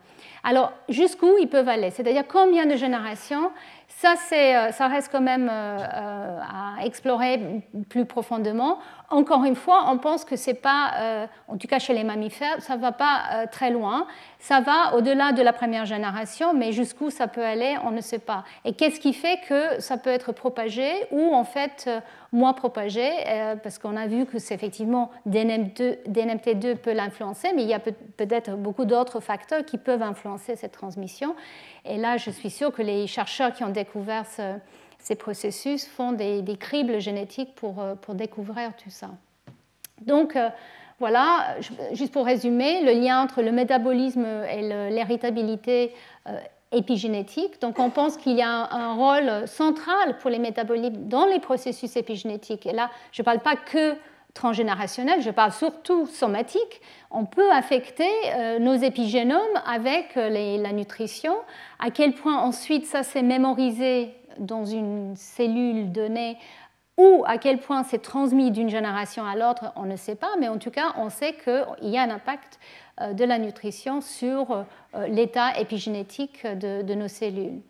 Alors, jusqu'où ils peuvent aller? C'est-à-dire combien de générations ça, euh, ça reste quand même euh, euh, à explorer plus profondément. Encore une fois, on pense que c'est pas, en tout cas chez les mammifères, ça va pas très loin. Ça va au-delà de la première génération, mais jusqu'où ça peut aller, on ne sait pas. Et qu'est-ce qui fait que ça peut être propagé ou en fait moins propagé Parce qu'on a vu que c'est effectivement DNMT2 peut l'influencer, mais il y a peut-être beaucoup d'autres facteurs qui peuvent influencer cette transmission. Et là, je suis sûre que les chercheurs qui ont découvert ces processus font des, cribles génétiques pour, euh, pour, découvrir tout ça. Donc, euh, voilà, juste pour résumer, le lien entre le métabolisme et l'héritabilité euh, épigénétique. Donc, on pense qu'il y a un, rôle central pour les métabolites dans les processus épigénétiques. Et là, je ne parle pas que transgénérationnel, je parle surtout somatique, on peut affecter euh, nos épigénomes avec euh, la nutrition. À quel point ensuite ça s'est mémorisé dans une cellule donnée ou à quel point c'est transmis d'une génération à l'autre, on ne sait pas, mais en tout cas, on sait qu'il y a un impact euh, de la nutrition sur l'état épigénétique de, nos cellules.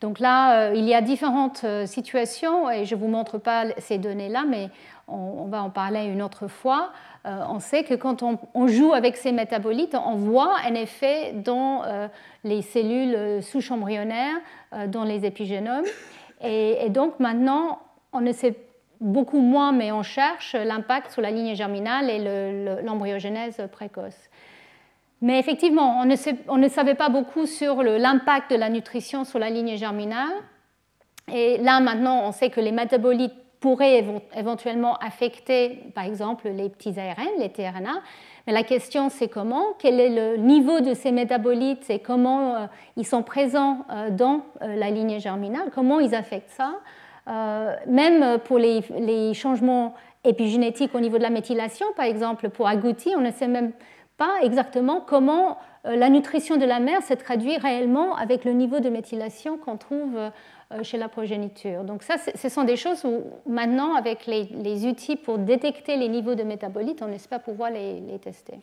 Donc là, il y a différentes situations, et je ne vous montre pas ces données-là, mais on, va en parler une autre fois. Euh, on sait que quand on, joue avec ces métabolites, on voit un effet dans euh, les cellules souches embryonnaires, euh, dans les épigénomes. Et, donc maintenant, on ne sait beaucoup moins, mais on cherche l'impact sur la ligne germinale et l'embryogénèse précoce. Mais effectivement, on ne, savait pas beaucoup sur l'impact de la nutrition sur la ligne germinale. Et là, maintenant, on sait que les métabolites pourrait éventuellement affecter, par exemple, les petits ARN, les tRNA. Mais la question, c'est comment, quel est le niveau de ces métabolites et comment euh, ils sont présents euh, dans euh, la lignée germinale, comment ils affectent ça? même pour les, les, changements épigénétiques au niveau de la méthylation, par exemple, pour agouti, on ne sait même pas exactement comment la nutrition de la mère se traduit réellement avec le niveau de méthylation qu'on trouve euh, chez la progéniture. Donc ça, ce sont des choses où maintenant, avec les, outils pour détecter les niveaux de métabolites, on espère pouvoir les, tester.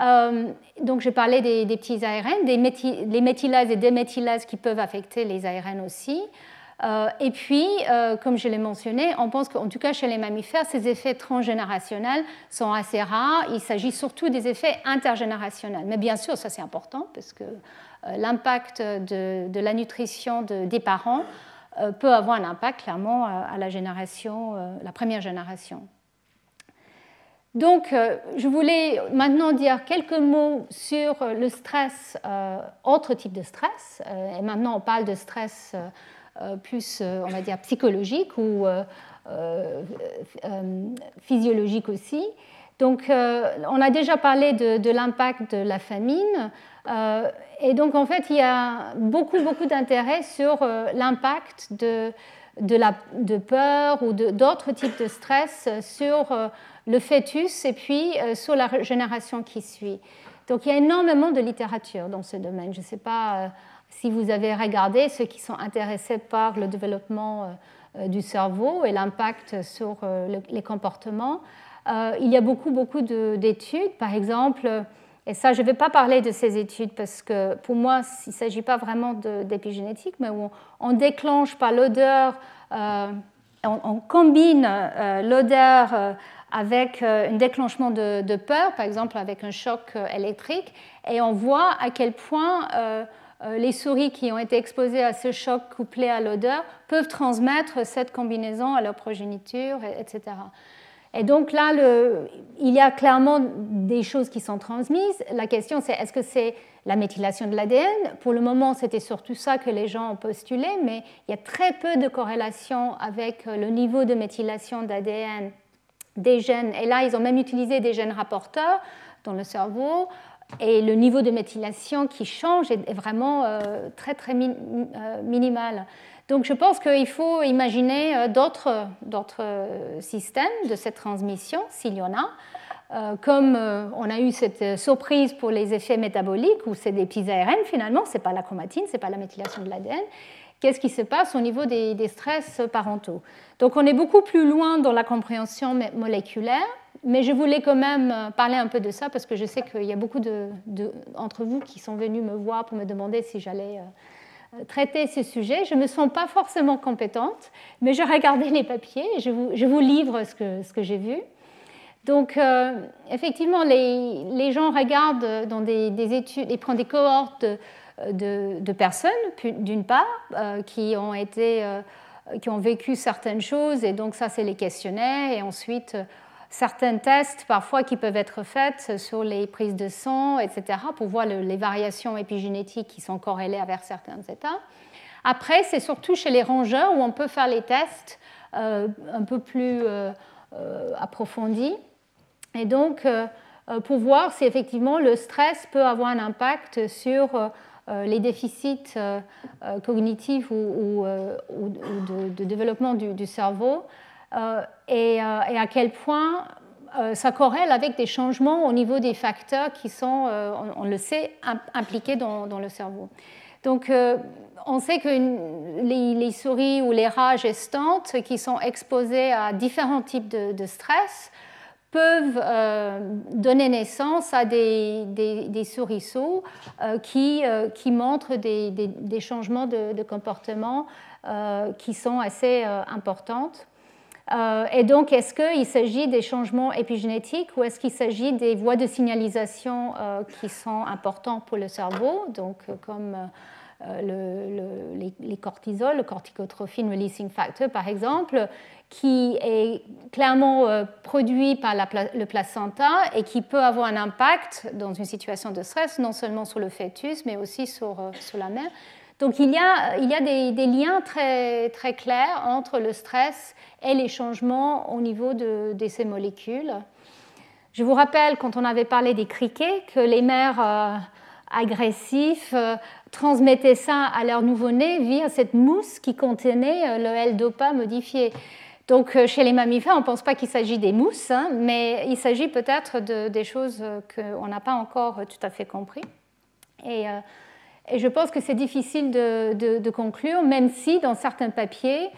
Euh, donc je parlais des, petits ARN, des méthylases et déméthylases qui peuvent affecter les ARN aussi. Euh, et puis, comme je l'ai mentionné, on pense qu'en tout cas chez les mammifères, ces effets transgénérationnels sont assez rares. Il s'agit surtout des effets intergénérationnels. Mais bien sûr, ça c'est important parce que euh, l'impact de, la nutrition des parents euh, peut avoir un impact clairement à la génération, euh, la première génération. Donc, je voulais maintenant dire quelques mots sur le stress, autre type de stress. et maintenant, on parle de stress plus, on va dire, psychologique ou physiologique aussi. Donc, on a déjà parlé de l'impact de la famine. Euh, et donc, en fait, il y a beaucoup, beaucoup d'intérêt sur euh, l'impact de, la, de peur ou d'autres types de stress sur euh, le fœtus et puis sur la génération qui suit. Donc, il y a énormément de littérature dans ce domaine. Je ne sais pas si vous avez regardé ceux qui sont intéressés par le développement du cerveau et l'impact sur les comportements. il y a beaucoup, beaucoup d'études. Par exemple, et ça, je ne vais pas parler de ces études parce que pour moi, il ne s'agit pas vraiment d'épigénétique, mais on, déclenche par l'odeur, on, combine l'odeur avec un déclenchement de, peur, par exemple avec un choc électrique, et on voit à quel point euh, euh, les souris qui ont été exposées à ce choc couplé à l'odeur peuvent transmettre cette combinaison à leur progéniture, etc. Et donc là, il y a clairement des choses qui sont transmises. La question, c'est est-ce que c'est la méthylation de l'ADN Pour le moment, c'était surtout ça que les gens ont postulé, mais il y a très peu de corrélation avec le niveau de méthylation d'ADN des gènes. Et là, ils ont même utilisé des gènes rapporteurs dans le cerveau et le niveau de méthylation qui change est vraiment euh, très très euh, minimal. Donc je pense qu'il faut imaginer euh, d'autres systèmes de cette transmission, s'il y en a. comme on a eu cette surprise pour les effets métaboliques, où c'est des petits ARN finalement, ce n'est pas la chromatine, ce n'est pas la méthylation de l'ADN. Qu'est-ce qui se passe au niveau des, des stress parentaux? Donc on est beaucoup plus loin dans la compréhension moléculaire, mais je voulais quand même euh, parler un peu de ça parce que je sais qu'il y a beaucoup d'entre vous qui sont venus me voir pour me demander si j'allais euh, traiter ces sujets. Je ne me sens pas forcément compétente, mais j'ai regardé les papiers et je vous, je vous livre ce que, ce que j'ai vu. Donc, euh, effectivement, les, les, gens regardent dans des, des, études, ils prennent des cohortes de, de, personnes, d'une part, qui ont été, qui ont vécu certaines choses, et donc ça, c'est les questionnaires, et ensuite certains tests parfois qui peuvent être faits sur les prises de sang, etc., pour voir les variations épigénétiques qui sont corrélées avec certains états. Après, c'est surtout chez les rongeurs où on peut faire les tests euh, un peu plus euh, euh, approfondis. Et donc, pour voir si effectivement le stress peut avoir un impact sur les déficits cognitifs ou, de, développement du cerveau. Euh, et, euh, et, à quel point euh, ça corrèle avec des changements au niveau des facteurs qui sont, on, le sait, impliqués dans, le cerveau. Donc, on sait que les, souris ou les rats gestantes qui sont exposées à différents types de, stress peuvent donner naissance à des, des, des qui, qui, montrent des, changements de, de comportement qui sont assez importants. Euh, et donc, est-ce qu'il s'agit des changements épigénétiques ou est-ce qu'il s'agit des voies de signalisation euh, qui sont importantes pour le cerveau, donc euh, comme le, les, cortisols, le corticotrophine releasing factor par exemple, qui est clairement produit par le placenta et qui peut avoir un impact dans une situation de stress, non seulement sur le fœtus, mais aussi sur la mère. Donc il y a, des, liens très, très clairs entre le stress et les changements au niveau de, ces molécules. Je vous rappelle, quand on avait parlé des criquets, que les mères euh, agressifs euh, transmettaient ça à leur nouveau-né via cette mousse qui contenait euh, le L-DOPA modifié. Donc chez les mammifères, on ne pense pas qu'il s'agit des mousses, hein, mais il s'agit peut-être de, des choses qu'on n'a pas encore tout à fait compris. Et, et je pense que c'est difficile de, conclure, même si dans certains papiers,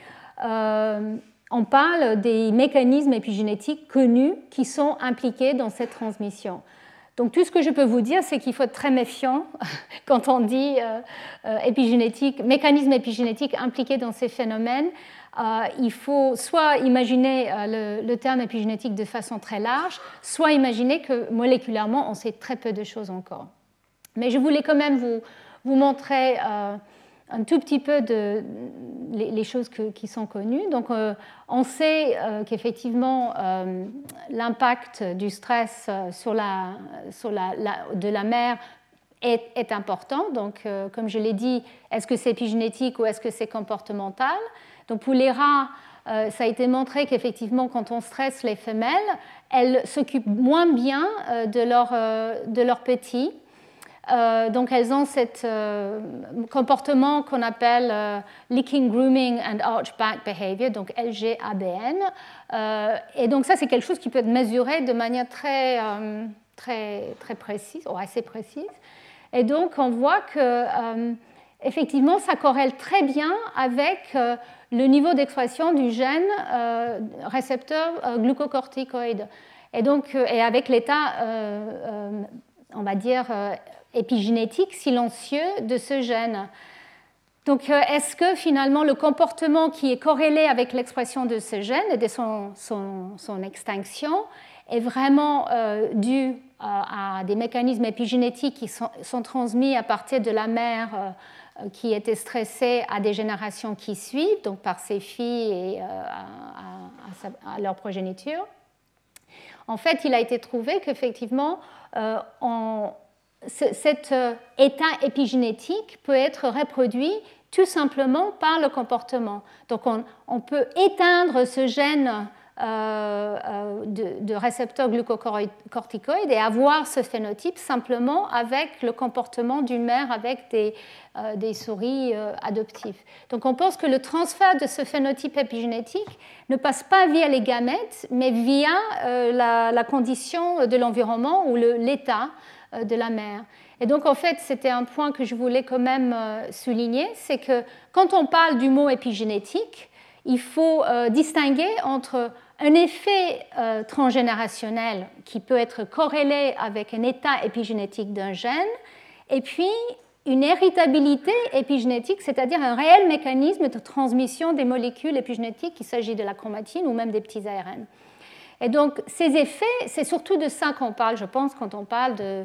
on parle des mécanismes épigénétiques connus qui sont impliqués dans cette transmission. Donc tout ce que je peux vous dire, c'est qu'il faut être très méfiant quand on dit euh, euh, épigénétique, mécanisme épigénétique impliqué dans ces phénomènes. Euh, il faut soit imaginer le, terme épigénétique de façon très large, soit imaginer que moléculairement, on sait très peu de choses encore. Mais je voulais quand même vous, vous montrer un tout petit peu les, choses qui sont connues. Donc, euh, on sait euh, qu'effectivement, euh, l'impact du stress sur la, sur la, de la mère est, important. Donc, comme je l'ai dit, est-ce que c'est épigénétique ou est-ce que c'est comportemental? Donc, pour les rats, ça a été montré qu'effectivement, quand on stresse les femelles, elles s'occupent moins bien de leurs petits. Euh, donc elles ont ce euh, comportement qu'on appelle euh, Licking Grooming and Archback Behavior, donc LGABN. et donc ça, c'est quelque chose qui peut être mesuré de manière très, très, très précise, ou assez précise. Et donc on voit que effectivement, ça corrèle très bien avec le niveau d'expression du gène récepteur glucocorticoïde. Et donc, et avec l'état, on va dire, épigénétique silencieux de ce gène. Donc, est-ce que finalement le comportement qui est corrélé avec l'expression de ce gène et de son, extinction est vraiment dû à, des mécanismes épigénétiques qui sont, transmis à partir de la mère euh, qui était stressée à des générations qui suivent, donc par ses filles et euh, à, leur progéniture. En fait, il a été trouvé qu'effectivement, euh, cet état épigénétique peut être reproduit tout simplement par le comportement. Donc on, peut éteindre ce gène euh, euh, de, récepteurs glucocorticoïdes et avoir ce phénotype simplement avec le comportement d'une mère avec des, euh, des souris adoptives. Donc on pense que le transfert de ce phénotype épigénétique ne passe pas via les gamètes, mais via la, condition de l'environnement ou l'état de la mère. Et donc, en fait, c'était un point que je voulais quand même souligner, c'est que quand on parle du mot épigénétique, il faut distinguer entre un effet euh, transgénérationnel qui peut être corrélé avec un état épigénétique d'un gène, et puis une héritabilité épigénétique, c'est-à-dire un réel mécanisme de transmission des molécules épigénétiques, qu'il s'agit de la chromatine ou même des petits ARN. Et donc ces effets, c'est surtout de ça qu'on parle, je pense, quand on parle de,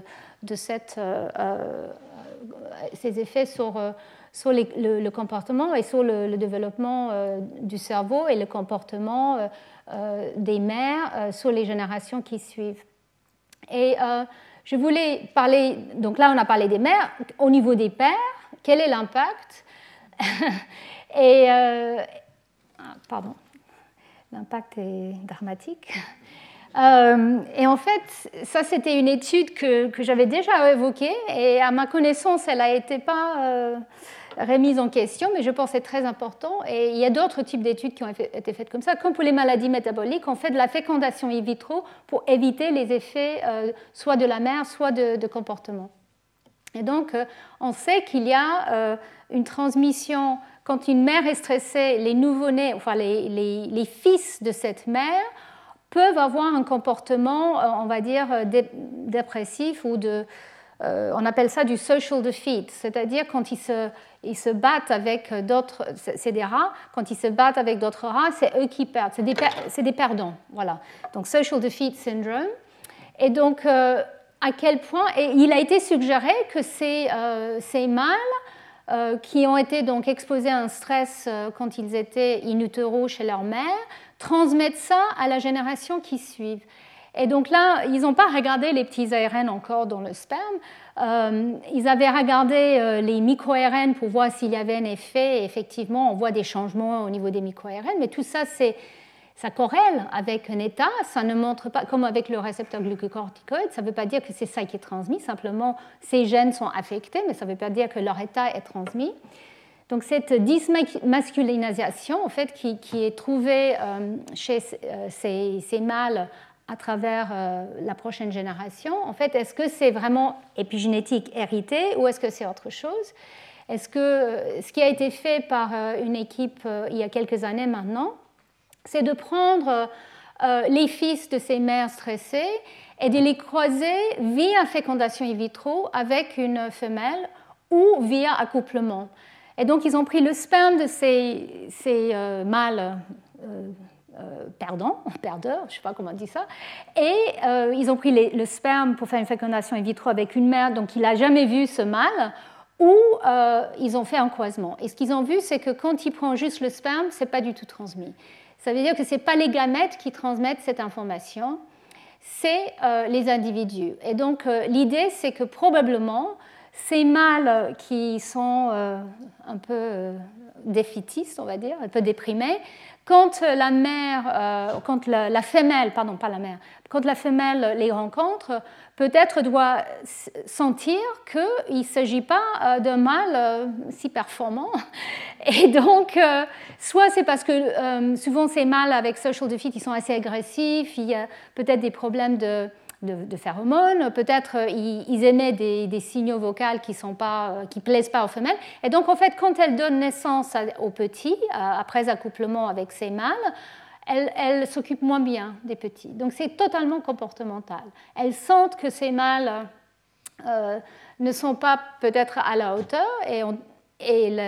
euh, euh, ces effets sur sur le, comportement et sur le, développement euh, du cerveau et le comportement euh, euh, des mères sur les générations qui suivent. Et je voulais parler, donc là on a parlé des mères, au niveau des pères, quel est l'impact? Et, ah, pardon, l'impact est dramatique. et en fait, ça c'était une étude que, j'avais déjà évoquée et à ma connaissance, elle n'a été pas remise en question, mais je pense que c'est très important. Et il y a d'autres types d'études qui ont été faites comme ça. Comme pour les maladies métaboliques, on fait de la fécondation in vitro pour éviter les effets euh, soit de la mère, soit de, comportement. Et donc, euh, on sait qu'il y a euh, une transmission, quand une mère est stressée, les nouveau-nés, enfin les, fils de cette mère, peuvent avoir un comportement, on va dire, dépressif ou de, on appelle ça du social defeat, c'est-à-dire quand ils se, battent avec d'autres, c'est des rats, quand ils se battent avec d'autres rats, c'est eux qui perdent, c'est des, perdants. Voilà. Donc, social defeat syndrome. Et donc, euh, à quel point, et il a été suggéré que ces, euh, ces mâles euh, qui ont été donc exposés à un stress quand ils étaient in utero chez leur mère, transmettent ça à la génération qui suit. Et donc là, ils n'ont pas regardé les petits ARN encore dans le sperme, euh, ils avaient regardé euh, les micro-RN pour voir s'il y avait un effet. effectivement, on voit des changements au niveau des micro-RN, mais tout ça, ça corrèle avec un état. Ça ne montre pas, comme avec le récepteur glucocorticoïde, ça ne veut pas dire que c'est ça qui est transmis. Simplement, ces gènes sont affectés, mais ça ne veut pas dire que leur état est transmis. Donc cette dysmasculinisation, en fait, qui, est trouvée euh, chez ces, ces mâles à travers euh, la prochaine génération. En fait, est-ce que c'est vraiment épigénétique hérité ou est-ce que c'est autre chose? Est-ce que euh, ce qui a été fait par euh, une équipe il y a quelques années maintenant, c'est de prendre les fils de ces mères stressées et de les croiser via fécondation in vitro avec une femelle ou via accouplement. Et donc, ils ont pris le sperme de ces, ces mâles euh, perdant, perdeur, je ne sais pas comment on dit ça, et euh, ils ont pris le sperme pour faire une fécondation in vitro avec une mère, donc il n'a jamais vu ce mâle, ou euh, ils ont fait un croisement. Et ce qu'ils ont vu, c'est que quand ils prennent juste le sperme, ce n'est pas du tout transmis. Ça veut dire que ce n'est pas les gamètes qui transmettent cette information, c'est les individus. Et donc l'idée, c'est que probablement, ces mâles qui sont un peu défitistes, on va dire, un peu déprimés, quand la mère, euh, quand la, femelle, pardon, pas la mère, quand la femelle les rencontre, peut-être doit sentir qu'il ne s'agit pas euh, d'un mâle euh, si performant. Et donc, soit c'est parce que souvent ces mâles avec social defeat, ils sont assez agressifs, il y a peut-être des problèmes de de, phéromones, peut-être ils, émettent des, signaux vocaux qui ne plaisent pas aux femelles. Et donc, en fait, quand elles donnent naissance aux petits, après accouplement avec ces mâles, elles, s'occupent moins bien des petits. Donc, c'est totalement comportemental. Elles sentent que ces mâles ne sont pas peut-être à la hauteur et,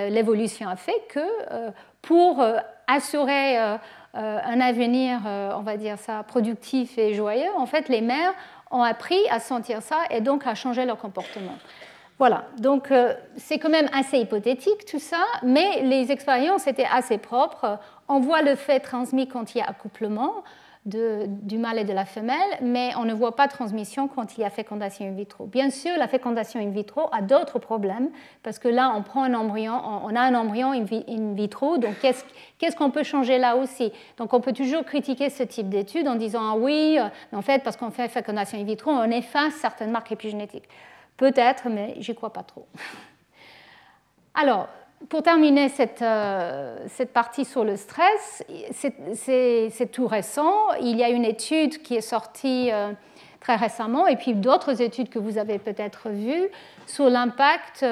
l'évolution a fait que pour assurer euh, un avenir, euh, on va dire ça, productif et joyeux, en fait, les mères ont appris à sentir ça et donc à changer leur comportement. Voilà, donc euh, c'est quand même assez hypothétique tout ça, mais les expériences étaient assez propres. On voit le fait transmis quand il y a accouplement, du mâle et de la femelle, mais on ne voit pas transmission quand il y a fécondation in vitro. Bien sûr, la fécondation in vitro a d'autres problèmes, parce que là, on prend un embryon, on a un embryon in vitro, donc qu'est-ce qu'on peut changer là aussi? Donc on peut toujours critiquer ce type d'études en disant, ah oui, euh, en fait, parce qu'on fait fécondation in vitro, on efface certaines marques épigénétiques. Peut-être, mais j'y crois pas trop. Alors, pour terminer cette, euh, cette, partie sur le stress, c'est tout récent. Il y a une étude qui est sortie euh, très récemment, et puis d'autres études que vous avez peut-être vues, sur l'impact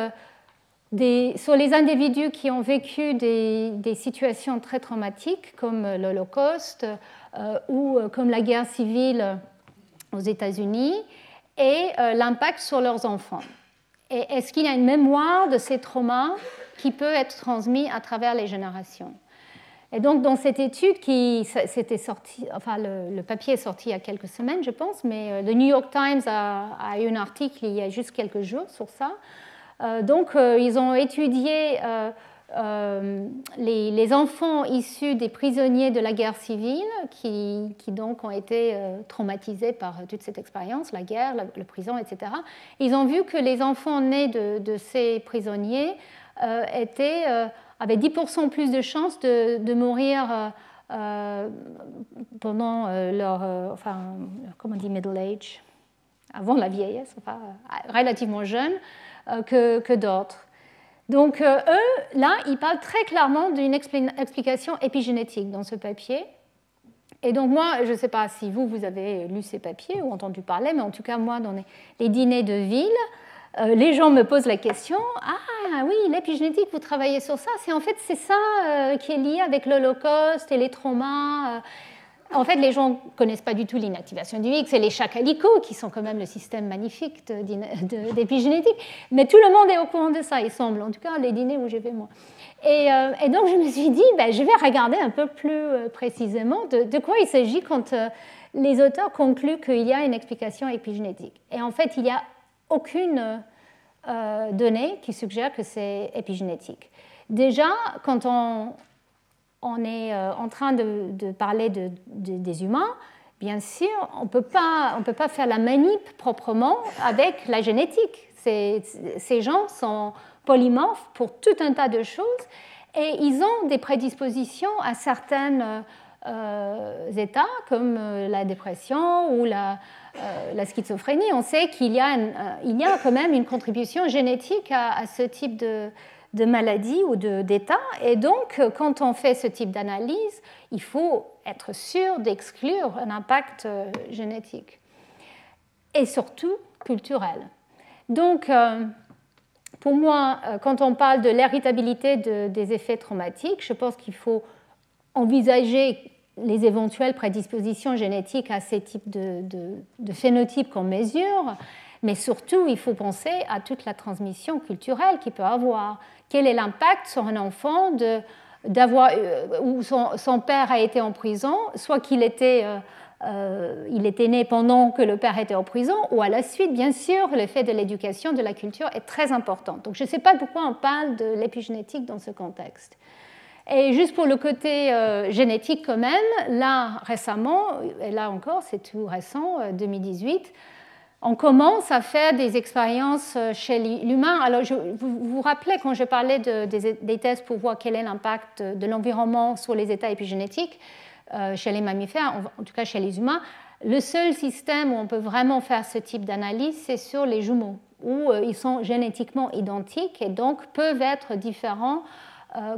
sur les individus qui ont vécu des, situations très traumatiques, comme l'Holocauste euh, ou comme la guerre civile aux États-Unis, et l'impact sur leurs enfants. Et est-ce qu'il y a une mémoire de ces traumas qui peut être transmis à travers les générations? Et donc, dans cette étude qui s'était sorti, enfin, le, papier est sorti il y a quelques semaines, je pense, mais euh, le New York Times a, eu un article il y a juste quelques jours sur ça. Euh, donc, euh, ils ont étudié les, enfants issus des prisonniers de la guerre civile qui, donc ont été traumatisés par toute cette expérience, la guerre, la, prison, etc. Ils ont vu que les enfants nés de, ces prisonniers euh, étaient, euh, avaient 10% plus de chances de, mourir euh, pendant leur, enfin, comment on dit, middle age, avant la vieillesse, enfin, relativement jeunes, que, que d'autres. Donc, eux, là, ils parlent très clairement d'une explication épigénétique dans ce papier. Et donc, moi, je ne sais pas si vous, vous avez lu ces papiers ou entendu parler, mais en tout cas, moi, dans les dîners de ville, euh, les gens me posent la question Ah oui, l'épigénétique, vous travaillez sur ça C'est en fait c'est ça euh, qui est lié avec l'Holocauste et les traumas. Euh. En fait, les gens ne connaissent pas du tout l'inactivation du X et les chacalicots, qui sont quand même le système magnifique d'épigénétique. Mais tout le monde est au courant de ça, il semble, en tout cas les dîners où j'ai vais moi. Et, donc je me suis dit, ben, je vais regarder un peu plus précisément de, quoi il s'agit quand les auteurs concluent qu'il y a une explication épigénétique. Et en fait, il y a aucune euh, donnée qui suggère que c'est épigénétique. Déjà, quand on, on est euh, en train de, parler de, des humains, bien sûr, on ne peut pas faire la manip proprement avec la génétique. Ces, gens sont polymorphes pour tout un tas de choses et ils ont des prédispositions à certains euh, états comme la dépression ou la, euh, schizophrénie, on sait qu'il y a quand même une contribution génétique à, ce type de, maladie ou d'état. Et donc, quand on fait ce type d'analyse, il faut être sûr d'exclure un impact euh, génétique. Et surtout culturel. Donc, euh, pour moi, quand on parle de l'héritabilité des effets traumatiques, je pense qu'il faut envisager les éventuelles prédispositions génétiques à ces types de, phénotypes qu'on mesure, mais surtout, il faut penser à toute la transmission culturelle qu'il peut avoir. Quel est l'impact sur un enfant d'avoir, euh, où son, père a été en prison, soit qu'il était, euh, euh, il était né pendant que le père était en prison, ou à la suite, bien sûr, l'effet de l'éducation, de la culture est très important. Donc je ne sais pas pourquoi on parle de l'épigénétique dans ce contexte. Et juste pour le côté génétique quand même, là récemment, et là encore c'est tout récent, 2018, euh, on commence à faire des expériences euh, chez l'humain. Alors je, vous vous rappelez quand je parlais de, des, tests pour voir quel est l'impact de l'environnement sur les états épigénétiques chez les mammifères, en, tout cas chez les humains, le seul système où on peut vraiment faire ce type d'analyse, c'est sur les jumeaux, où ils sont génétiquement identiques et donc peuvent être différents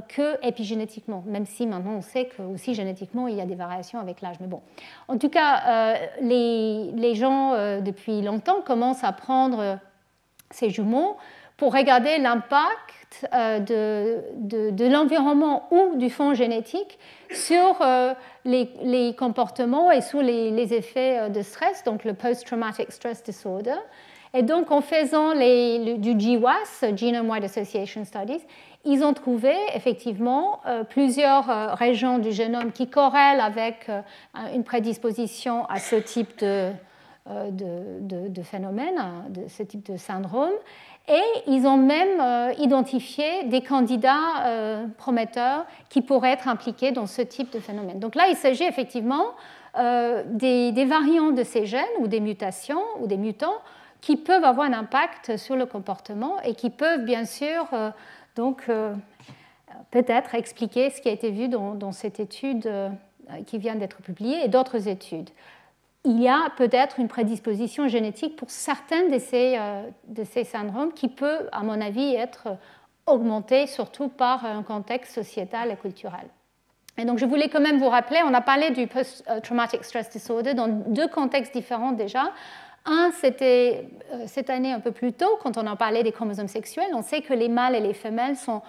que épigénétiquement, même si maintenant on sait que aussi génétiquement il y a des variations avec l'âge. Mais bon, en tout cas, les, les, gens depuis longtemps commencent à prendre ces jumeaux pour regarder l'impact euh, de, de, l'environnement ou du fond génétique sur euh, les, comportements et sur les, effets euh, de stress, donc le post-traumatic stress disorder. Et donc, en faisant les, du GWAS, Genome Wide Association Studies, ils ont trouvé effectivement plusieurs régions du génome qui corrèlent avec une prédisposition à ce type de, phénomène, de ce type de syndrome. Et ils ont même euh, identifié des candidats euh, prometteurs qui pourraient être impliqués dans ce type de phénomène. Donc là, il s'agit effectivement euh, des, variants de ces gènes ou des mutations ou des mutants qui peuvent avoir un impact sur le comportement et qui peuvent bien sûr donc peut-être expliquer ce qui a été vu dans, cette étude qui vient d'être publiée et d'autres études il y a peut-être une prédisposition génétique pour certains de ces, euh, de ces syndromes qui peut, à mon avis, être augmentée surtout par un contexte sociétal et culturel. Et donc, je voulais quand même vous rappeler, on a parlé du post-traumatic stress disorder dans deux contextes différents déjà. Un, c'était euh, cette année un peu plus tôt, quand on en parlait des chromosomes sexuels. On sait que les mâles et les femelles sont,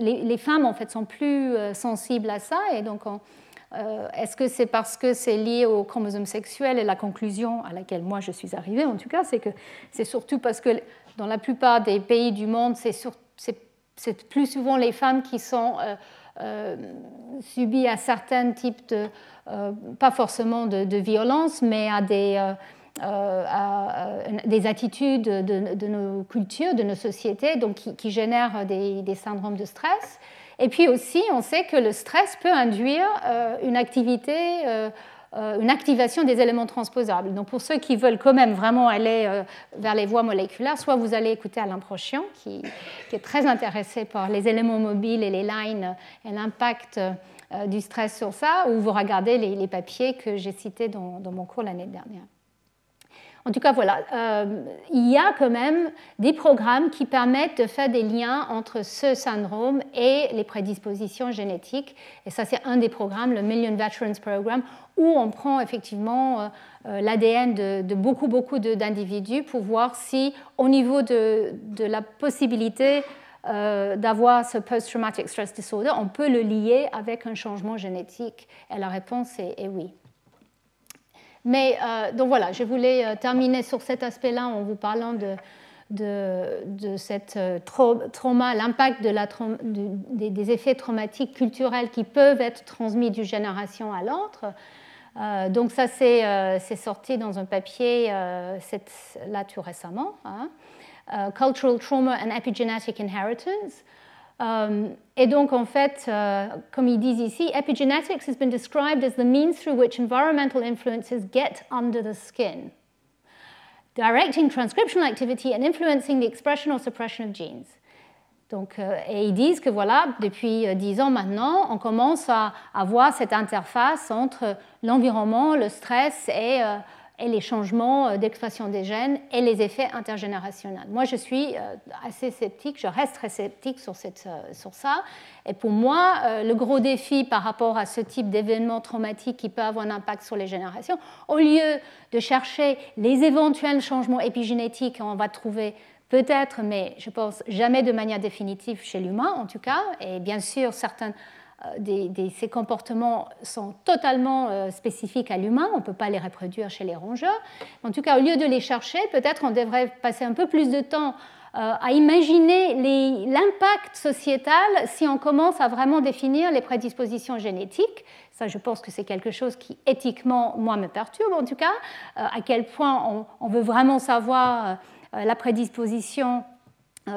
les, femmes en fait sont plus euh, sensibles à ça, et donc on, euh, est-ce que c'est parce que c'est lié au chromosome sexuel et la conclusion à laquelle moi je suis arrivée, en tout cas, c'est que c'est surtout parce que dans la plupart des pays du monde, c'est plus souvent les femmes qui sont subies à certains types de, pas forcément de, violence, mais à des, des attitudes de, nos cultures, de nos sociétés, donc qui, génèrent des, syndromes de stress. Et puis aussi, on sait que le stress peut induire euh, une activité, euh, euh, une activation des éléments transposables. Donc pour ceux qui veulent quand même vraiment aller vers les voies moléculaires, soit vous allez écouter Alain Prochian, qui, est très intéressé par les éléments mobiles et les lines et l'impact du stress sur ça, ou vous regardez les, papiers que j'ai cités dans mon cours l'année dernière. En tout cas, voilà, euh, il y a quand même des programmes qui permettent de faire des liens entre ce syndrome et les prédispositions génétiques. Et ça, c'est un des programmes, le Million Veterans Program, où on prend effectivement euh, euh, l'ADN de, beaucoup, beaucoup d'individus pour voir si, au niveau de, la possibilité d'avoir ce post-traumatic stress disorder, on peut le lier avec un changement génétique. Et la réponse est oui. Mais euh, donc voilà, je voulais euh, terminer sur cet aspect-là en vous parlant de, de, de cette euh, trauma, l'impact de des, effets traumatiques culturels qui peuvent être transmis d'une génération à l'autre. donc ça, c'est sorti dans un papier là tout récemment, hein. Cultural Trauma and Epigenetic Inheritance. Euh, et donc, en fait, euh, comme ils disent ici, epigenetics has been described as the means through which environmental influences get under the skin, directing transcriptional activity and influencing the expression or suppression of genes. Donc, euh, et ils disent que voilà, depuis dix ans maintenant, on commence à avoir cette interface entre l'environnement, le stress et et les changements euh, d'expression des gènes et les effets intergénérationnels. Moi, je suis euh, assez sceptique, je reste très sceptique sur, cette, euh, sur ça. Et pour moi, le gros défi par rapport à ce type d'événement traumatique qui peut avoir un impact sur les générations, au lieu de chercher les éventuels changements épigénétiques, on va trouver peut-être, mais je pense jamais de manière définitive chez l'humain en tout cas, et bien sûr euh, ces comportements sont totalement euh, spécifiques à l'humain, on ne peut pas les reproduire chez les rongeurs. En tout cas, au lieu de les chercher, peut-être on devrait passer un peu plus de temps euh, à imaginer l'impact sociétal si on commence à vraiment définir les prédispositions génétiques. Ça, je pense que c'est quelque chose qui, éthiquement, moi, me perturbe en tout cas, à quel point on, veut vraiment savoir la prédisposition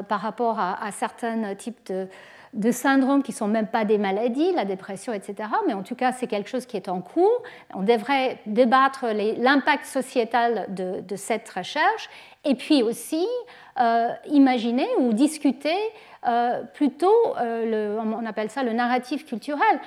par rapport à certains types de de syndromes qui ne sont même pas des maladies, la dépression, etc. Mais en tout cas, c'est quelque chose qui est en cours. On devrait débattre l'impact sociétal de, cette recherche et puis aussi euh, imaginer ou discuter euh, plutôt, euh, on appelle ça le narratif culturel.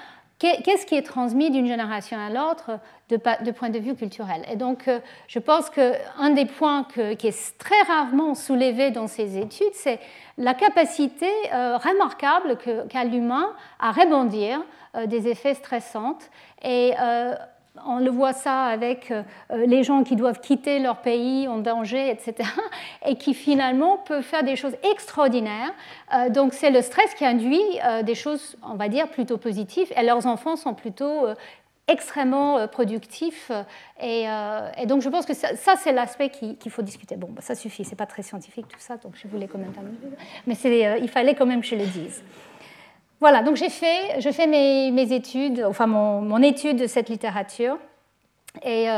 Qu'est-ce qui est transmis d'une génération à l'autre de, point de vue culturel? Et donc, euh, je pense qu'un des points qui est très rarement soulevé dans ces études, c'est la capacité euh, remarquable qu'a l'humain à rebondir euh, des effets stressants. Et on le voit ça avec les gens qui doivent quitter leur pays en danger, etc., et qui finalement peuvent faire des choses extraordinaires. donc c'est le stress qui induit des choses, on va dire, plutôt positives, et leurs enfants sont plutôt extrêmement euh, productif. Euh, euh, et, donc je pense que ça, c'est l'aspect qu'il faut discuter. Bon, bah, ça suffit, c'est pas très scientifique tout ça, donc je voulais quand même terminer. Mais il fallait quand même que je le dise. Voilà, donc j'ai fait, je fais mes, études, enfin mon, étude de cette littérature, et,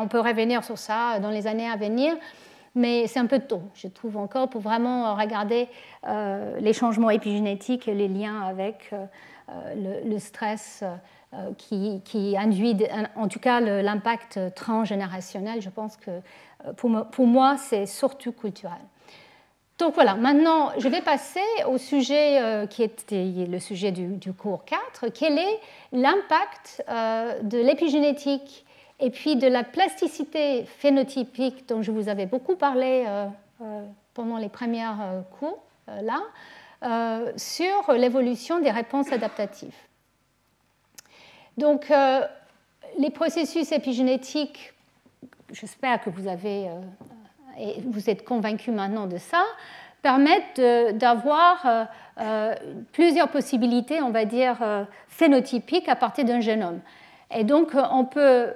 on peut revenir sur ça dans les années à venir, mais c'est un peu tôt, je trouve encore, pour vraiment regarder les changements épigénétiques et les liens avec le, le, stress euh, qui, induit, en tout cas, l'impact transgénérationnel. Je pense que euh, pour, moi, c'est surtout culturel. Donc voilà, maintenant, je vais passer au sujet euh, qui était le sujet du, cours 4. Quel est l'impact de l'épigénétique et puis de la plasticité phénotypique dont je vous avais beaucoup parlé pendant les premiers cours, là, sur l'évolution des réponses adaptatives? Donc, euh, les processus épigénétiques, j'espère que vous avez, euh, et vous êtes convaincus maintenant de ça, permettent d'avoir euh, plusieurs possibilités, on va dire, phénotypiques à partir d'un génome. Et donc, on peut,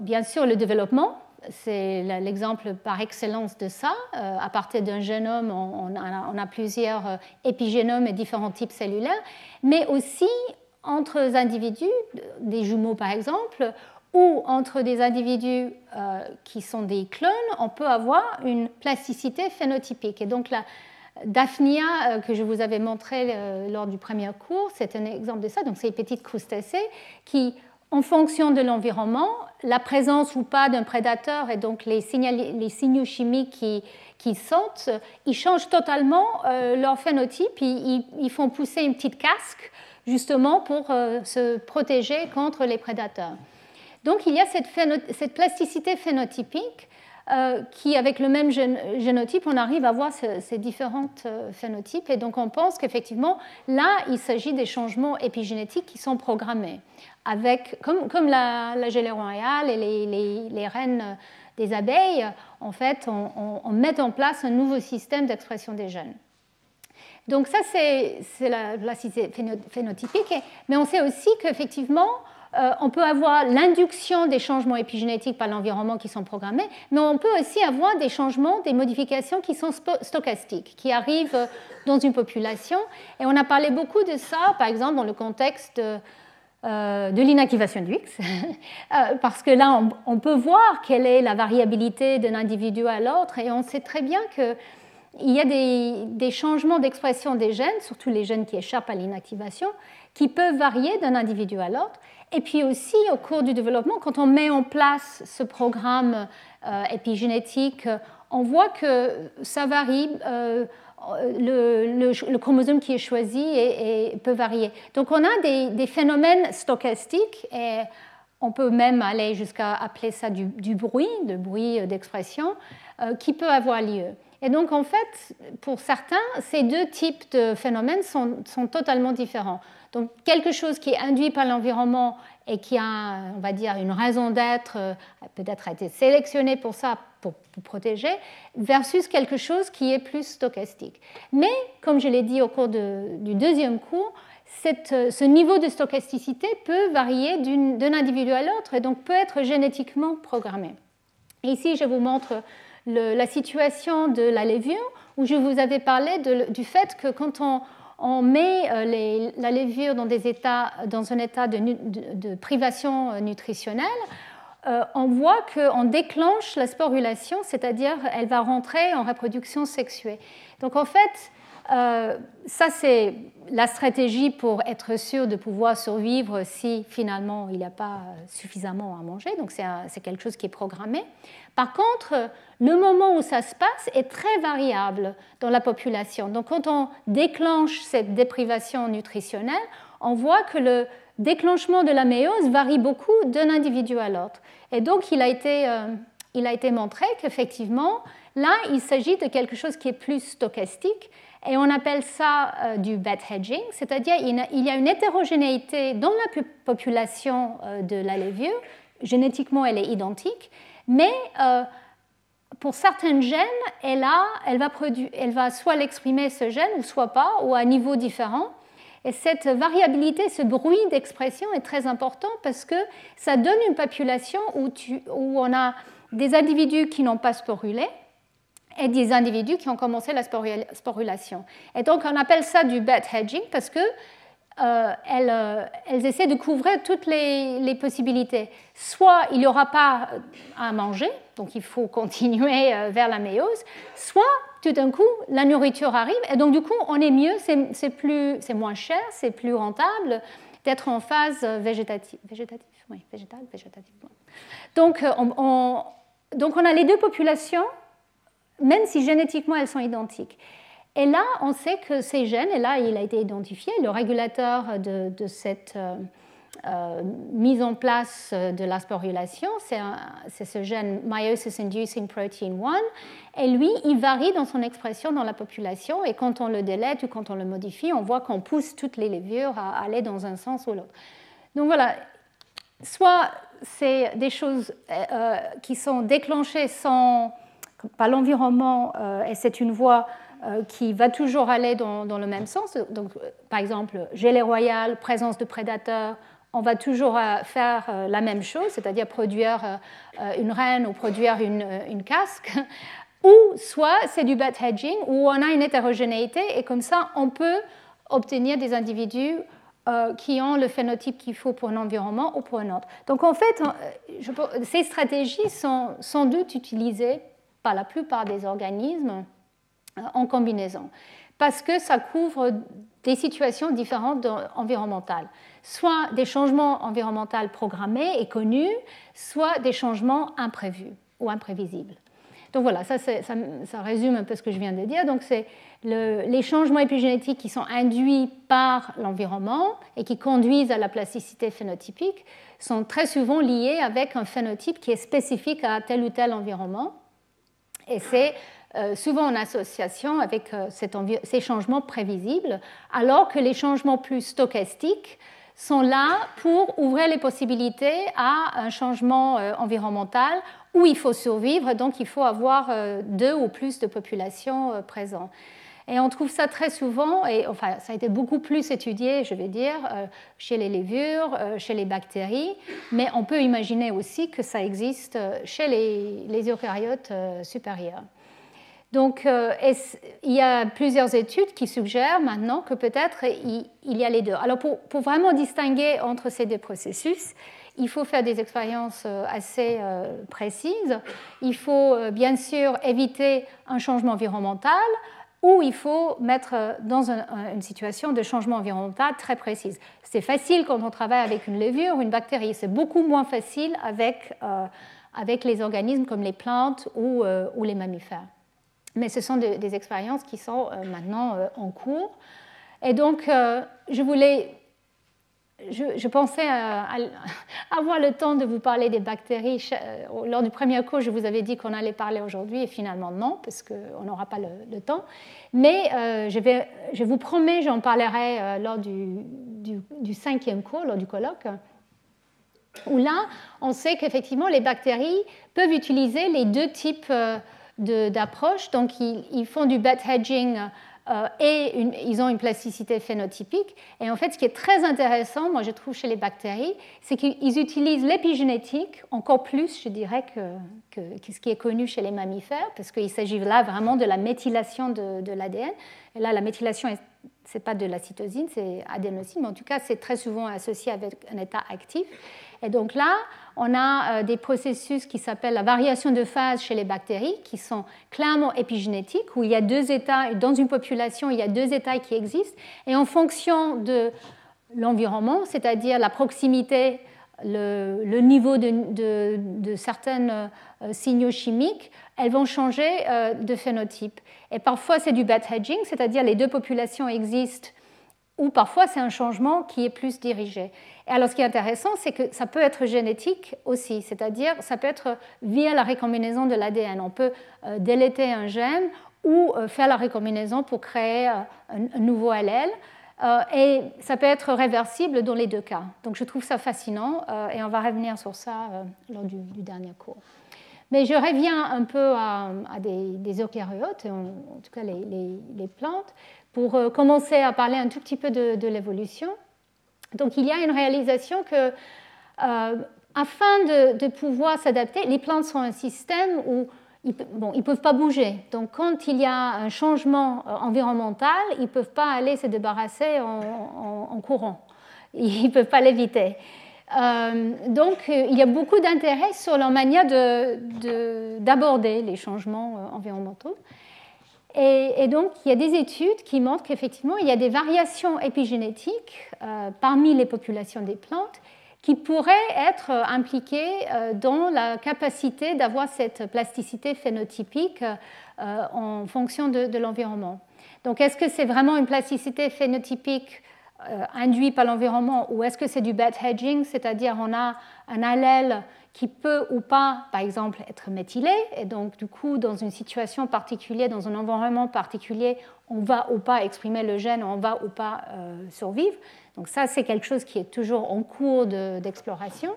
bien sûr, le développement, c'est l'exemple par excellence de ça. à partir d'un génome, on, a, plusieurs épigénomes et différents types cellulaires, mais aussi entre individus, des jumeaux par exemple, ou entre des individus euh, qui sont des clones, on peut avoir une plasticité phénotypique. Et donc la Daphnia euh, que je vous avais montré euh, lors du premier cours, c'est un exemple de ça. Donc c'est une petite crustacée qui, en fonction de l'environnement, la présence ou pas d'un prédateur et donc les, signaux chimiques qui, qui sentent, ils changent totalement leur phénotype. Ils, font pousser une petite casque justement pour euh, se protéger contre les prédateurs. Donc il y a cette, plasticité phénotypique euh, qui, avec le même génotype, on arrive à voir ces différentes euh, phénotypes. Et donc on pense qu'effectivement, là, il s'agit des changements épigénétiques qui sont programmés, avec, comme, la, la gelée royale et les, reines des abeilles, en fait, on met en place un nouveau système d'expression des gènes. Donc ça, c'est la plasticité phénotypique. Mais on sait aussi qu'effectivement, euh, on peut avoir l'induction des changements épigénétiques par l'environnement qui sont programmés, mais on peut aussi avoir des changements, des modifications qui sont stochastiques, qui arrivent dans une population. Et on a parlé beaucoup de ça, par exemple, dans le contexte de, euh, l'inactivation du X, euh, parce que là, on, peut voir quelle est la variabilité d'un individu à l'autre, et on sait très bien que il y a des, changements d'expression des gènes, surtout les gènes qui échappent à l'inactivation, qui peuvent varier d'un individu à l'autre. Et puis aussi, au cours du développement, quand on met en place ce programme euh, épigénétique, on voit que ça varie. Euh, le, chromosome qui est choisi peut varier. Donc on a des, phénomènes stochastiques et on peut même aller jusqu'à appeler ça du, bruit, de bruit d'expression, euh, qui peut avoir lieu. Et donc, en fait, pour certains, ces deux types de phénomènes sont, totalement différents. Donc, quelque chose qui est induit par l'environnement et qui a, on va dire, une raison d'être, euh, peut-être a été sélectionné pour ça, pour, protéger, versus quelque chose qui est plus stochastique. Mais, comme je l'ai dit au cours du deuxième cours, euh, ce niveau de stochasticité peut varier d'un individu à l'autre et donc peut être génétiquement programmé. ici, je vous montre la situation de la levure, où je vous avais parlé du fait que quand on, met euh, la levure dans un état de, privation euh, nutritionnelle, euh, on voit qu'on déclenche la sporulation, c'est-à-dire elle va rentrer en reproduction sexuée. Donc en fait, euh, ça, c'est la stratégie pour être sûr de pouvoir survivre si finalement il n'y a pas suffisamment à manger. Donc c'est quelque chose qui est programmé. Par contre, le moment où ça se passe est très variable dans la population. Donc quand on déclenche cette déprivation nutritionnelle, on voit que le déclenchement de la méiose varie beaucoup d'un individu à l'autre. Et donc, il a été, euh, il a été montré qu'effectivement, là, il s'agit de quelque chose qui est plus stochastique. Et on appelle ça euh, du bed hedging, c'est-à-dire il y a une hétérogénéité dans la population euh, de la levure. Génétiquement, elle est identique, mais pour certaines gènes, elle, va soit l'exprimer ce gène ou soit pas, ou à un niveau différent. Et cette variabilité, ce bruit d'expression est très important parce que ça donne une population où on a des individus qui n'ont pas sporulé et des individus qui ont commencé la sporulation. Et donc on appelle ça du bed hedging parce que euh, euh, elles, essaient de couvrir toutes les, possibilités. Soit il n'y aura pas à manger, donc il faut continuer euh, vers la méiose, soit tout d'un coup la nourriture arrive et donc du coup on est mieux, c'est, moins cher, c'est plus rentable d'être en phase végétative. Végétative Oui, végétale. Donc on, donc on a les deux populations, même si génétiquement elles sont identiques. Et là, on sait que ces gènes, et là, il a été identifié, le régulateur de, cette euh, euh, mise en place de la sporulation, c'est ce gène Meiosis Inducing Protein 1, et lui, il varie dans son expression dans la population, et quand on le délète ou quand on le modifie, on voit qu'on pousse toutes les levures à aller dans un sens ou l'autre. Donc voilà, soit c'est des choses euh, qui sont déclenchées sans, par l'environnement, et c'est une voie euh, qui va toujours aller dans, le même sens. Donc, euh, par exemple, gelée royale, présence de prédateurs, on va toujours euh, faire la même chose, c'est-à-dire produire une reine ou produire une, casque. Ou soit c'est du bed hedging, où on a une hétérogénéité et comme ça, on peut obtenir des individus qui ont le phénotype qu'il faut pour un environnement ou pour un autre. Donc en fait, ces stratégies sont sans doute utilisées par la plupart des organismes euh, en combinaison, parce que ça couvre des situations différentes environnementales, soit des changements environnementaux programmés et connus, soit des changements imprévus ou imprévisibles. Donc voilà, ça, ça, résume un peu ce que je viens de dire. Donc c'est les changements épigénétiques qui sont induits par l'environnement et qui conduisent à la plasticité phénotypique sont très souvent liés avec un phénotype qui est spécifique à tel ou tel environnement. Et c'est euh, souvent en association avec euh, ces changements prévisibles, alors que les changements plus stochastiques sont là pour ouvrir les possibilités à un changement euh, environnemental où il faut survivre, donc il faut avoir deux ou plus de populations présentes. Et on trouve ça très souvent, et enfin, ça a été beaucoup plus étudié, je vais dire, chez les levures, chez les bactéries, mais on peut imaginer aussi que ça existe chez les, les eucaryotes supérieurs. Donc, euh, il y a plusieurs études qui suggèrent maintenant que peut-être il, y a les deux. Alors, pour, vraiment distinguer entre ces deux processus, il faut faire des expériences euh, assez euh, précises. Il faut bien sûr éviter un changement environnemental ou il faut mettre dans une situation de changement environnemental très précise. C'est facile quand on travaille avec une levure ou une bactérie. C'est beaucoup moins facile avec, avec les organismes comme les plantes ou, ou les mammifères. Mais ce sont des, expériences qui sont euh, maintenant euh, en cours. Et donc, euh, je voulais je, pensais avoir le temps de vous parler des bactéries. Lors du premier cours, je vous avais dit qu'on allait parler aujourd'hui et finalement non, parce qu'on n'aura pas le, temps. Mais je, vais, je, vous promets, j'en parlerai lors du, cinquième cours, lors du colloque, où là, on sait qu'effectivement, les bactéries peuvent utiliser les deux types d'approche. Donc, ils, font du bed hedging euh, et ils ont une plasticité phénotypique. Et en fait, ce qui est très intéressant, moi je trouve chez les bactéries, c'est qu'ils utilisent l'épigénétique encore plus, je dirais, que, ce qui est connu chez les mammifères, parce qu'il s'agit là vraiment de la méthylation de, de l'ADN. Et là, la méthylation, ce n'est pas de la cytosine, c'est adénosine, mais en tout cas, c'est très souvent associé avec un état actif. Et donc là, on a euh, des processus qui s'appellent la variation de phase chez les bactéries, qui sont clairement épigénétiques, où il y a deux états, dans une population, il y a deux états qui existent, et en fonction de l'environnement, c'est-à-dire la proximité, le, niveau de, certains euh, signaux chimiques, elles vont changer euh, de phénotype. Et parfois, c'est du bed hedging, c'est-à-dire les deux populations existent ou parfois c'est un changement qui est plus dirigé. Et alors ce qui est intéressant, c'est que ça peut être génétique aussi, c'est-à-dire ça peut être via la récombinaison de l'ADN. On peut euh, déléter un gène ou faire la récombinaison pour créer un, nouveau allèle. Et ça peut être réversible dans les deux cas. Donc je trouve ça fascinant et on va revenir sur ça lors du, dernier cours. Mais je reviens un peu à, des, eucaryotes, en, tout cas les plantes, pour euh, commencer à parler un tout petit peu de, l'évolution. Donc il y a une réalisation que, euh, afin de, pouvoir s'adapter, les plantes sont un système où ils ne peuvent pas bouger. Donc quand il y a un changement euh, environnemental, ils peuvent pas aller se débarrasser en, courant. Ils ne peuvent pas l'éviter. donc il y a beaucoup d'intérêt sur leur manière d'aborder les changements environnementaux. Et, donc, il y a des études qui montrent qu'effectivement, il y a des variations épigénétiques euh, parmi les populations des plantes qui pourraient être impliquées euh, dans la capacité d'avoir cette plasticité phénotypique euh, en fonction de, l'environnement. Donc, est-ce que c'est vraiment une plasticité phénotypique induite par l'environnement ou est-ce que c'est du bad hedging, c'est-à-dire on a un allèle qui peut ou pas, par exemple, être méthylé. Et donc, du coup, dans une situation particulière, dans un environnement particulier, on va ou pas exprimer le gène, on va ou pas euh, survivre. Donc ça, c'est quelque chose qui est toujours en cours d'exploration.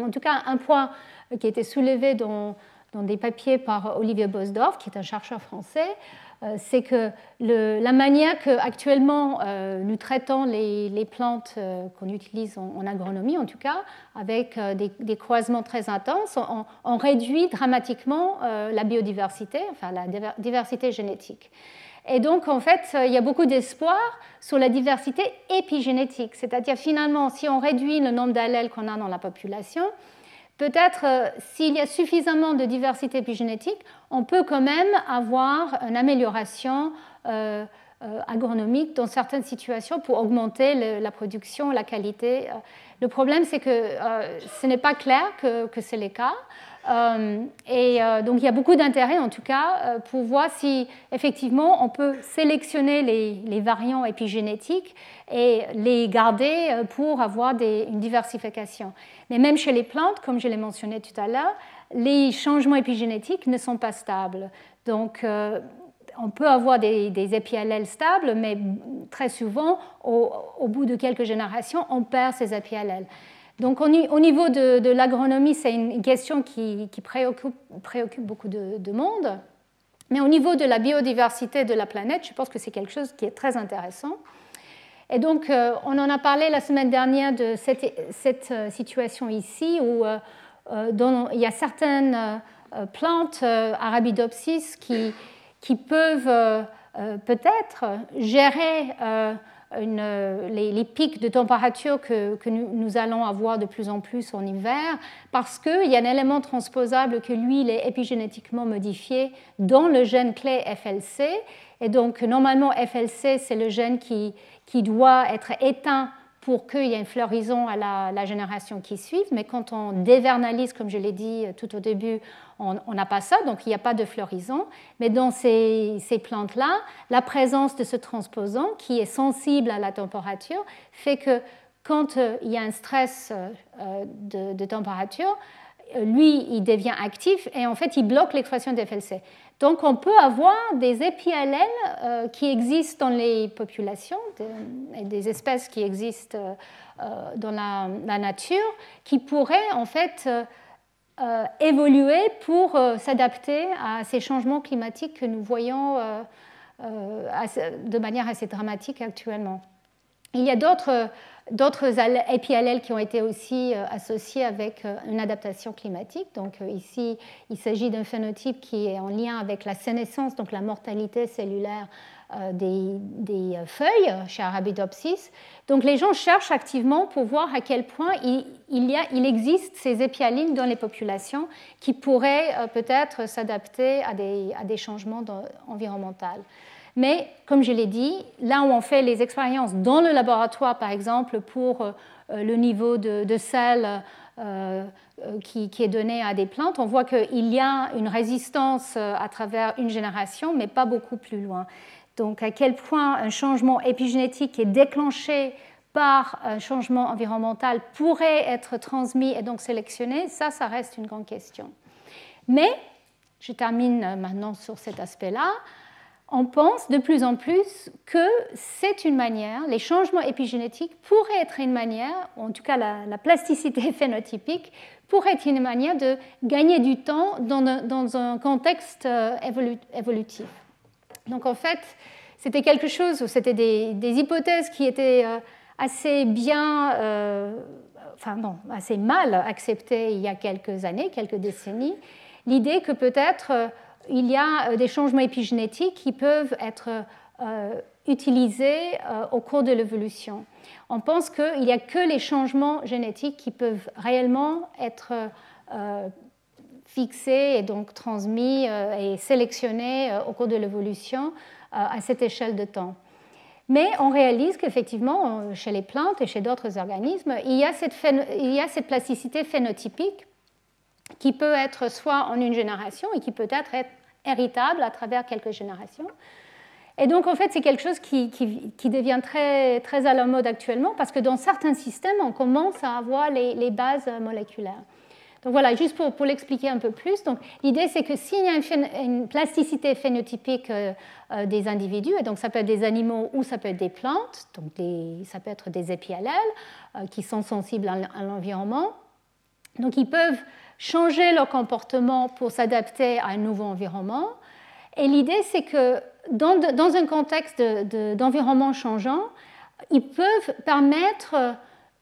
en tout cas, un point qui a été soulevé dans, des papiers par Olivier Bosdorf, qui est un chercheur français, euh, c'est que la manière que actuellement euh, nous traitons les, plantes euh, qu'on utilise en, agronomie, en tout cas, avec des, croisements très intenses, on, réduit dramatiquement la biodiversité, enfin la diversité génétique. Et donc, en fait, il y a beaucoup d'espoir sur la diversité épigénétique, c'est-à-dire finalement, si on réduit le nombre d'allèles qu'on a dans la population, peut-être euh, s'il y a suffisamment de diversité épigénétique, on peut quand même avoir une amélioration euh, euh, agronomique dans certaines situations pour augmenter la production, la qualité. Le problème, c'est que ce n'est pas clair que c'est le cas. Euh, et euh, donc il y a beaucoup d'intérêt en tout cas euh, pour voir si effectivement on peut sélectionner les, variants épigénétiques et les garder pour avoir une diversification. Mais même chez les plantes, comme je l'ai mentionné tout à l'heure, les changements épigénétiques ne sont pas stables. Donc on peut avoir des, des épiallèles stables, mais très souvent, au, bout de quelques générations, on perd ces épiallèles. Donc au niveau de, l'agronomie, c'est une question qui, préoccupe, beaucoup de, monde. Mais au niveau de la biodiversité de la planète, je pense que c'est quelque chose qui est très intéressant. Et donc, euh, on en a parlé la semaine dernière de cette, euh, situation ici où euh, il y a certaines plantes Arabidopsis qui, qui peuvent peut-être gérer les, pics de température que, nous, allons avoir de plus en plus en hiver, parce qu'il y a un élément transposable que lui, il est épigénétiquement modifié dans le gène clé FLC. Et donc, normalement, FLC, c'est le gène qui, qui doit être éteint pour qu'il y ait une floraison à la, génération qui suit. Mais quand on dévernalise, comme je l'ai dit tout au début, on n'a pas ça, donc il n'y a pas de floraison. Mais dans ces, plantes-là, la présence de ce transposant, qui est sensible à la température, fait que quand euh, il y a un stress euh, de, température, euh, lui, il devient actif et en fait, il bloque l'expression des FLC. Donc on peut avoir des épiallèles euh, qui existent dans les populations, et des espèces qui existent euh, dans la, nature, qui pourraient en fait euh, évoluer pour s'adapter à ces changements climatiques que nous voyons de manière assez dramatique actuellement. Il y a d'autres d'autres épiallèles qui ont été aussi euh, associés avec euh, une adaptation climatique. Donc euh, ici, il s'agit d'un phénotype qui est en lien avec la sénescence, donc la mortalité cellulaire des, feuilles chez Arabidopsis. Donc les gens cherchent activement pour voir à quel point il, il existe ces épialines dans les populations qui pourraient peut-être s'adapter à des, à des changements environnementaux. Mais, comme je l'ai dit, là où on fait les expériences dans le laboratoire, par exemple, pour euh, le niveau de, sel euh, euh, qui, est donné à des plantes, on voit qu'il y a une résistance à travers une génération, mais pas beaucoup plus loin. donc à quel point un changement épigénétique est déclenché par un changement environnemental pourrait être transmis et donc sélectionné, ça, ça reste une grande question. Mais, je termine maintenant sur cet aspect-là, on pense de plus en plus que c'est une manière, les changements épigénétiques pourraient être une manière, en tout cas la, plasticité phénotypique, pourrait être une manière de gagner du temps dans un, contexte euh, évolutif. Donc en fait, c'était quelque chose, c'était des, hypothèses qui étaient euh, assez bien, euh, enfin non, assez mal acceptées il y a quelques années, quelques décennies. L'idée que peut-être il y a euh, des changements épigénétiques qui peuvent être euh, utilisés euh, au cours de l'évolution. On pense qu'il n'y a que les changements génétiques qui peuvent réellement être fixés et donc transmis et sélectionnés au cours de l'évolution à cette échelle de temps. Mais on réalise qu'effectivement, chez les plantes et chez d'autres organismes, il y, a cette il y a cette plasticité phénotypique qui peut être soit en une génération et qui peut être héritable à travers quelques générations. Et donc, en fait, c'est quelque chose qui, devient très, à la mode actuellement parce que dans certains systèmes, on commence à avoir les, bases moléculaires. Donc voilà, juste pour, l'expliquer un peu plus. Donc, l'idée, c'est que s'il y a une, plasticité phénotypique euh, euh, des individus, et donc ça peut être des animaux ou ça peut être des plantes, donc ça peut être des épiallèles euh, qui sont sensibles à l'environnement, donc ils peuvent changer leur comportement pour s'adapter à un nouveau environnement. Et l'idée, c'est que dans, un contexte d'environnement changeant, ils peuvent permettre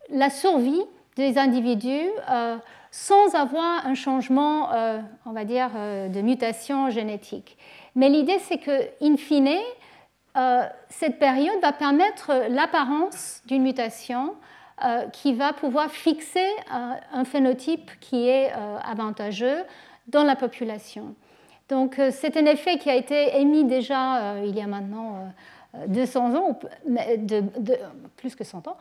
la survie des individus euh, sans avoir un changement, euh, on va dire, euh, de mutation génétique. Mais l'idée, c'est que, in fine, cette période va permettre l'apparence d'une mutation euh, qui va pouvoir fixer euh, un phénotype qui est euh, avantageux dans la population. Donc c'est un effet qui a été émis déjà il y a maintenant 200 ans, plus que 100 ans,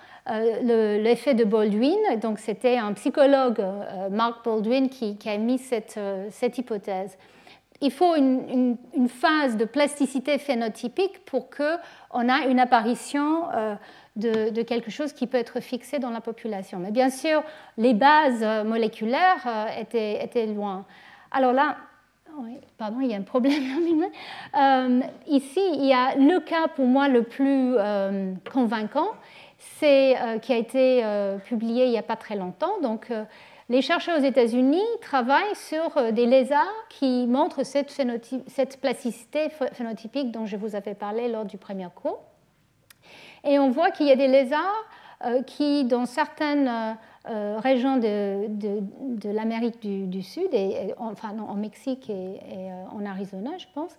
l'effet de Baldwin. Donc c'était un psychologue, Mark Baldwin, qui, a émis cette, cette hypothèse il faut une, phase de plasticité phénotypique pour qu'on ait une apparition de, quelque chose qui peut être fixé dans la population. Mais bien sûr, les bases moléculaires euh, étaient, loin. Alors là, pardon, il y a un problème. euh, ici, il y a le cas pour moi le plus euh, convaincant, c'est euh, qui a été publié il n'y a pas très longtemps. Donc, les chercheurs aux États-Unis travaillent sur des lézards qui montrent cette, cette plasticité phénotypique dont je vous avais parlé lors du premier cours. Et on voit qu'il y a des lézards euh, qui, dans certaines euh, euh, régions de, de, l'Amérique du, Sud, et, enfin en Mexique et, en Arizona, je pense,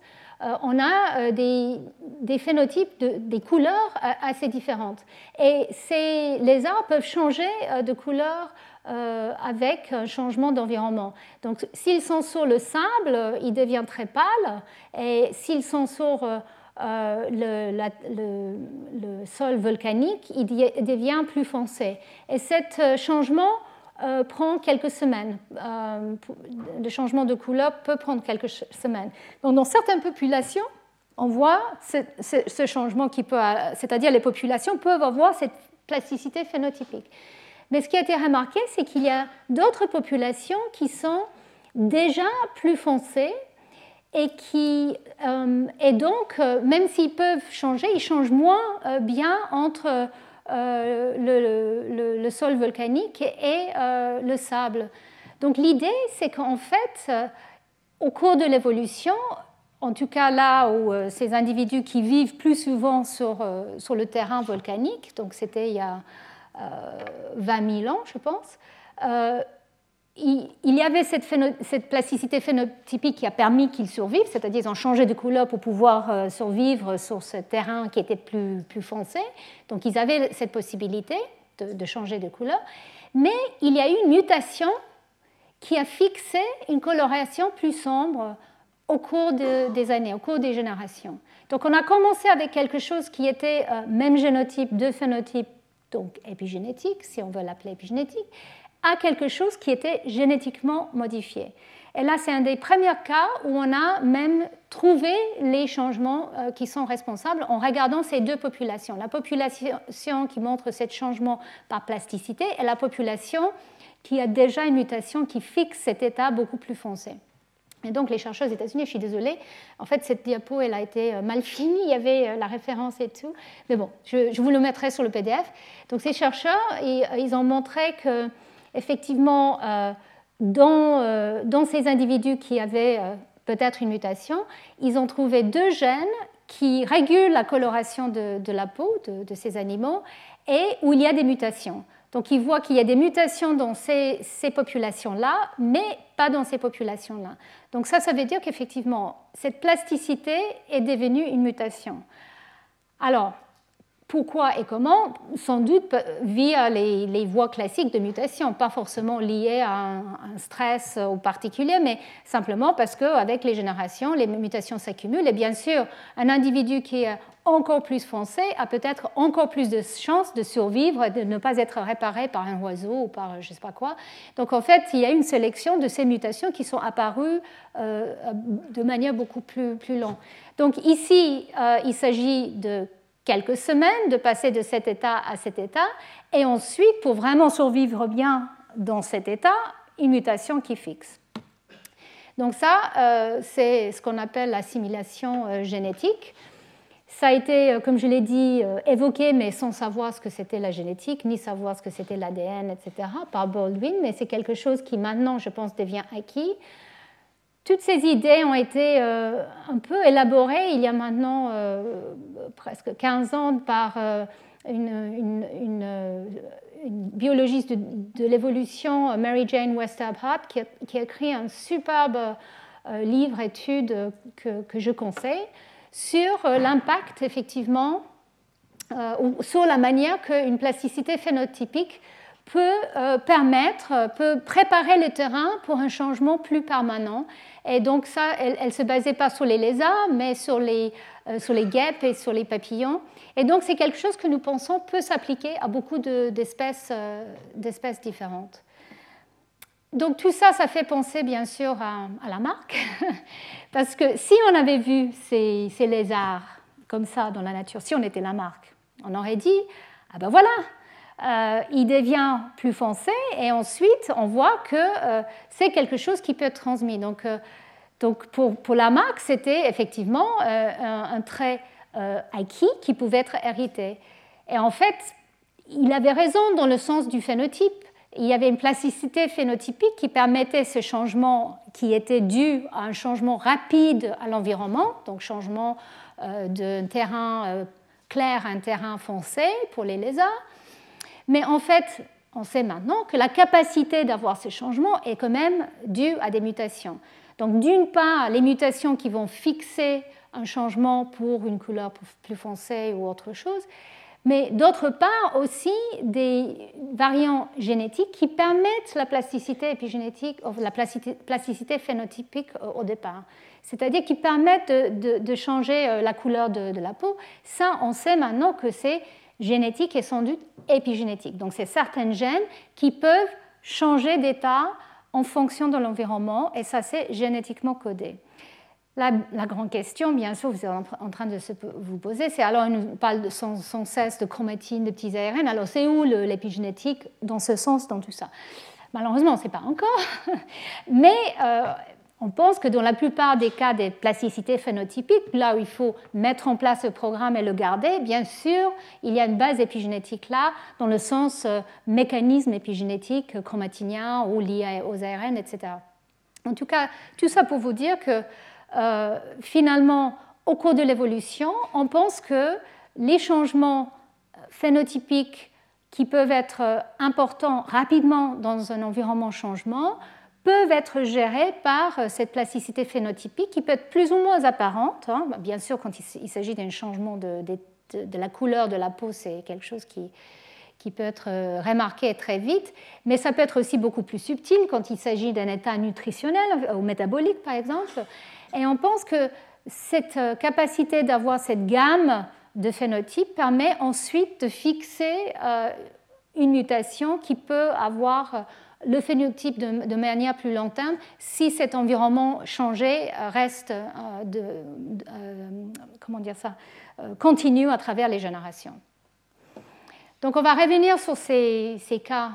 on a des, des phénotypes, de, des couleurs assez différentes. Et ces lézards peuvent changer de couleur avec un changement d'environnement. Donc s'ils sont sur le sable, ils deviennent très pâles, et s'ils sont sur euh, le, sol volcanique il devient plus foncé. Et ce euh, changement euh, prend quelques semaines. le changement de couleur peut prendre quelques semaines. Donc, dans certaines populations, on voit ce, changement qui peut, c'est-à-dire les populations peuvent avoir cette plasticité phénotypique. Mais ce qui a été remarqué, c'est qu'il y a d'autres populations qui sont déjà plus foncées et qui euh, donc euh, même s'ils peuvent changer, ils changent moins euh, bien entre le, le, sol volcanique et le sable. Donc l'idée, c'est qu'en fait, au cours de l'évolution, en tout cas là où ces individus qui vivent plus souvent sur, sur le terrain volcanique, donc c'était il y a 20 000 ans, je pense, il y avait cette, plasticité phénotypique qui a permis qu'ils survivent, c'est-à-dire qu'ils ont changé de couleur pour pouvoir euh, survivre sur ce terrain qui était plus, foncé. Donc ils avaient cette possibilité de, changer de couleur. Mais il y a eu une mutation qui a fixé une coloration plus sombre au cours des années, au cours des générations. Donc on a commencé avec quelque chose qui était euh, même génotype, deux phénotypes, donc épigénétique, si on veut l'appeler épigénétique, à quelque chose qui était génétiquement modifié. Et là, c'est un des premiers cas où on a même trouvé les changements euh, qui sont responsables en regardant ces deux populations. La population qui montre ce changement par plasticité et la population qui a déjà une mutation qui fixe cet état beaucoup plus foncé. Et donc les chercheurs aux États-Unis, je suis désolée, en fait cette diapo elle a été euh, mal finie, il y avait euh, la référence et tout, mais bon, je, vous le mettrai sur le PDF. Donc ces chercheurs, ils, ils ont montré que effectivement euh, dans, dans, ces individus qui avaient peut-être une mutation, ils ont trouvé deux gènes qui régulent la coloration de, la peau de, de, ces animaux et où il y a des mutations. Donc ils voient qu'il y a des mutations dans ces, ces populations-là, mais pas dans ces populations-là. Donc ça, ça veut dire qu'effectivement, cette plasticité est devenue une mutation. Alors, pourquoi et comment Sans doute via les, voies classiques de mutation, pas forcément liées à un, stress au particulier, mais simplement parce qu'avec les générations, les mutations s'accumulent. Et bien sûr, un individu qui est encore plus foncé a peut-être encore plus de chances de survivre et de ne pas être réparé par un oiseau ou par je ne sais pas quoi. Donc en fait, il y a une sélection de ces mutations qui sont apparues euh, de manière beaucoup plus, plus longue. Donc ici, euh, il s'agit de quelques semaines, de passer de cet état à cet état, et ensuite, pour vraiment survivre bien dans cet état, une mutation qui fixe. Donc ça, euh, c'est ce qu'on appelle l'assimilation euh, génétique. Ça a été, euh, comme je l'ai dit, évoqué, mais sans savoir ce que c'était la génétique, ni savoir ce que c'était l'ADN, etc., par Baldwin, mais c'est quelque chose qui maintenant, je pense, devient acquis. Toutes ces idées ont été euh, un peu élaborées il y a maintenant euh, presque 15 ans par euh, une, biologiste de, l'évolution, Mary Jane Westerhout, qui, qui, a écrit un superbe livre-étude que, je conseille sur l'impact, effectivement, ou sur la manière qu'une plasticité phénotypique peut permettre, peut préparer le terrain pour un changement plus permanent et donc ça, elle ne se basait pas sur les lézards, mais sur les, euh, sur les guêpes et sur les papillons. Et donc c'est quelque chose que nous pensons peut s'appliquer à beaucoup d'espèces euh, d'espèces différentes. Donc tout ça, ça fait penser bien sûr à, à la marque, parce que si on avait vu ces, ces, lézards comme ça dans la nature, si on était la marque, on aurait dit, ah ben voilà, euh, il devient plus foncé et ensuite on voit que euh, c'est quelque chose qui peut être transmis. Donc, euh, pour, pour, la marque, c'était effectivement un, trait acquis qui pouvait être hérité. Et en fait, il avait raison dans le sens du phénotype. Il y avait une plasticité phénotypique qui permettait ce changement qui était dû à un changement rapide à l'environnement, donc changement d'un terrain clair à un terrain foncé pour les lézards. Mais en fait, on sait maintenant que la capacité d'avoir ces changements est quand même due à des mutations. Donc d'une part, les mutations qui vont fixer un changement pour une couleur plus foncée ou autre chose, mais d'autre part aussi des variants génétiques qui permettent la plasticité épigénétique, la plasticité phénotypique au départ. C'est-à-dire qui permettent de, changer euh, la couleur de, la peau. Ça, on sait maintenant que c'est génétique et sans doute épigénétique. Donc c'est certains gènes qui peuvent changer d'état en fonction de l'environnement et ça c'est génétiquement codé. La, grande question, bien sûr, vous êtes en train de se, vous poser, c'est alors on nous parle sans, cesse de chromatine, de petits ARN, alors c'est où l'épigénétique dans ce sens, dans tout ça? Malheureusement, on ne sait pas encore, mais euh, on pense que dans la plupart des cas des plasticités phénotypiques, là où il faut mettre en place le programme et le garder, bien sûr, il y a une base épigénétique là, dans le sens euh, mécanisme épigénétique euh, chromatinien ou lié aux ARN, etc. En tout cas, tout ça pour vous dire que euh, finalement, au cours de l'évolution, on pense que les changements phénotypiques qui peuvent être importants rapidement dans un environnement changement peuvent être gérés par euh, cette plasticité phénotypique qui peut être plus ou moins apparente. Hein. Bah, bien sûr, quand il s'agit d'un changement de, la couleur de la peau, c'est quelque chose qui, peut être euh, remarqué très vite, mais ça peut être aussi beaucoup plus subtil quand il s'agit d'un état nutritionnel euh, ou métabolique, par exemple. Et on pense que cette capacité d'avoir cette gamme de phénotypes permet ensuite de fixer une mutation qui peut avoir le phénotype de, manière plus long terme si cet environnement changé reste de, comment dire ça, continue à travers les générations. Donc on va revenir sur ces, cas